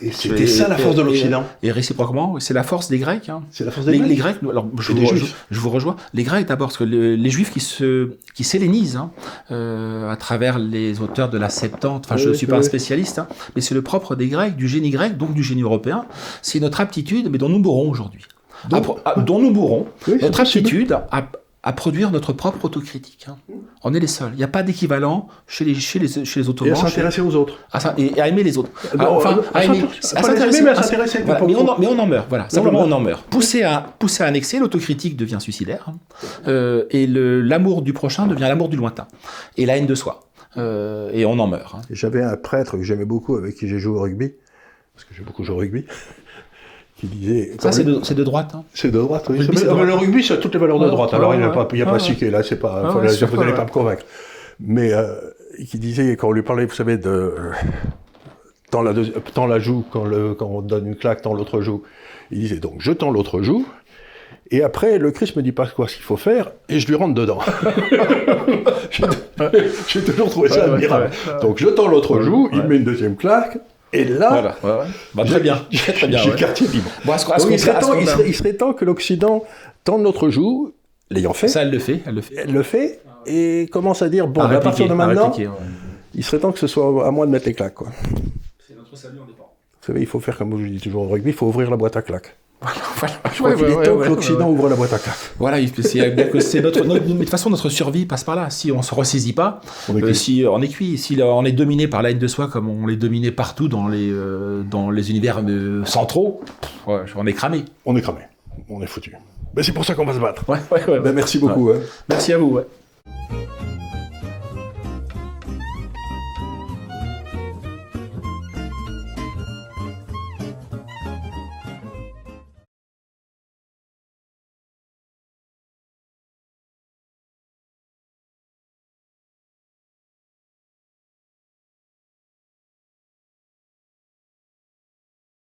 Et c'était ça la force de l'Occident.
Et, réciproquement, c'est la force des Grecs. hein.
C'est la force des
Les,
Grecs.
les Grecs, alors je vous,
des
je-
Juifs.
je vous rejoins. Les Grecs d'abord, parce que le- les Juifs qui se qui s'hellénisent hein, euh, à travers les auteurs de la Septante. Enfin, je ne suis
oui,
pas un spécialiste, hein, mais c'est le propre des Grecs, du génie grec, donc du génie européen. C'est notre aptitude, mais dont nous mourrons aujourd'hui. Dont nous mourrons. Notre aptitude à, à produire notre propre autocritique. hein. On est les seuls. Il n'y a pas d'équivalent chez les chez les chez les
Et à s'intéresser aux autres.
à et, et à aimer les autres.
Non,
Ah, enfin,
euh,
à
à
à s'intéresser,
mais à
à-
s'intéresser,
voilà, mais, on
pour-
en, mais on en meurt, voilà. Simplement, on en meurt. Poussé à, poussé à un excès, l'autocritique devient suicidaire, hein. Euh, et l'amour du prochain devient l'amour du lointain, et la haine de soi. Euh, et on en meurt. hein.
J'avais un prêtre que j'aimais beaucoup, avec qui j'ai joué au rugby, parce que j'ai beaucoup joué au rugby, qui disait...
Ça, c'est de, droite. hein.
C'est de droite, oui.
Rugby,
ah, mais
droite.
Le rugby, c'est toutes les valeurs de droite.
ouais,
Alors, il n'y a pas, il y a pas là, c'est pas,
Ah
vous
pas,
n'allez pas me convaincre. Mais, euh, qui disait, quand on lui parlait, vous savez, de, euh, tant la, deuxi- tant la joue, quand, le, quand on donne une claque, tant l'autre joue. Il disait, donc, je tends l'autre joue, et après, le Christ me dit pas quoi ce qu'il faut faire, et je lui rentre dedans. <laughs> <laughs> J'ai toujours trouvé ça
Ouais, ouais,
admirable.
ouais, ouais.
Donc, je tends l'autre joue, il met une deuxième claque, et là,
Voilà. ouais, ouais. Bah, très bien. <laughs> Très, très bien.
j'ai
ouais.
le quartier libre.
Bon,
Donc, il, serait temps,
est-ce
il,
qu'on a-
serait, il serait temps que l'Occident tende notre joue, l'ayant fait,
Ça, elle le fait. Elle le fait.
elle le fait, et commence à dire, bon,
À
à, partir de maintenant, il serait temps que ce soit à moi de mettre les claques. Quoi.
C'est notre salut en dépend.
Vous savez, il faut faire comme je dis toujours au rugby, il faut ouvrir la boîte à claques. Voilà, Je crois qu'il que l'Occident ouvre la boîte à claques.
Voilà, c'est notre, de toute façon notre survie passe par là. Si on se ressaisit pas, on est, si on est cuit, si on est dominé par la haine de soi comme on l'est dominé partout dans les dans les univers centraux, on est cramé.
On est cramé, on est foutu. Mais c'est pour ça qu'on va se battre.
Ouais, ouais, ouais.
Ben, merci beaucoup. Hein.
Merci à vous.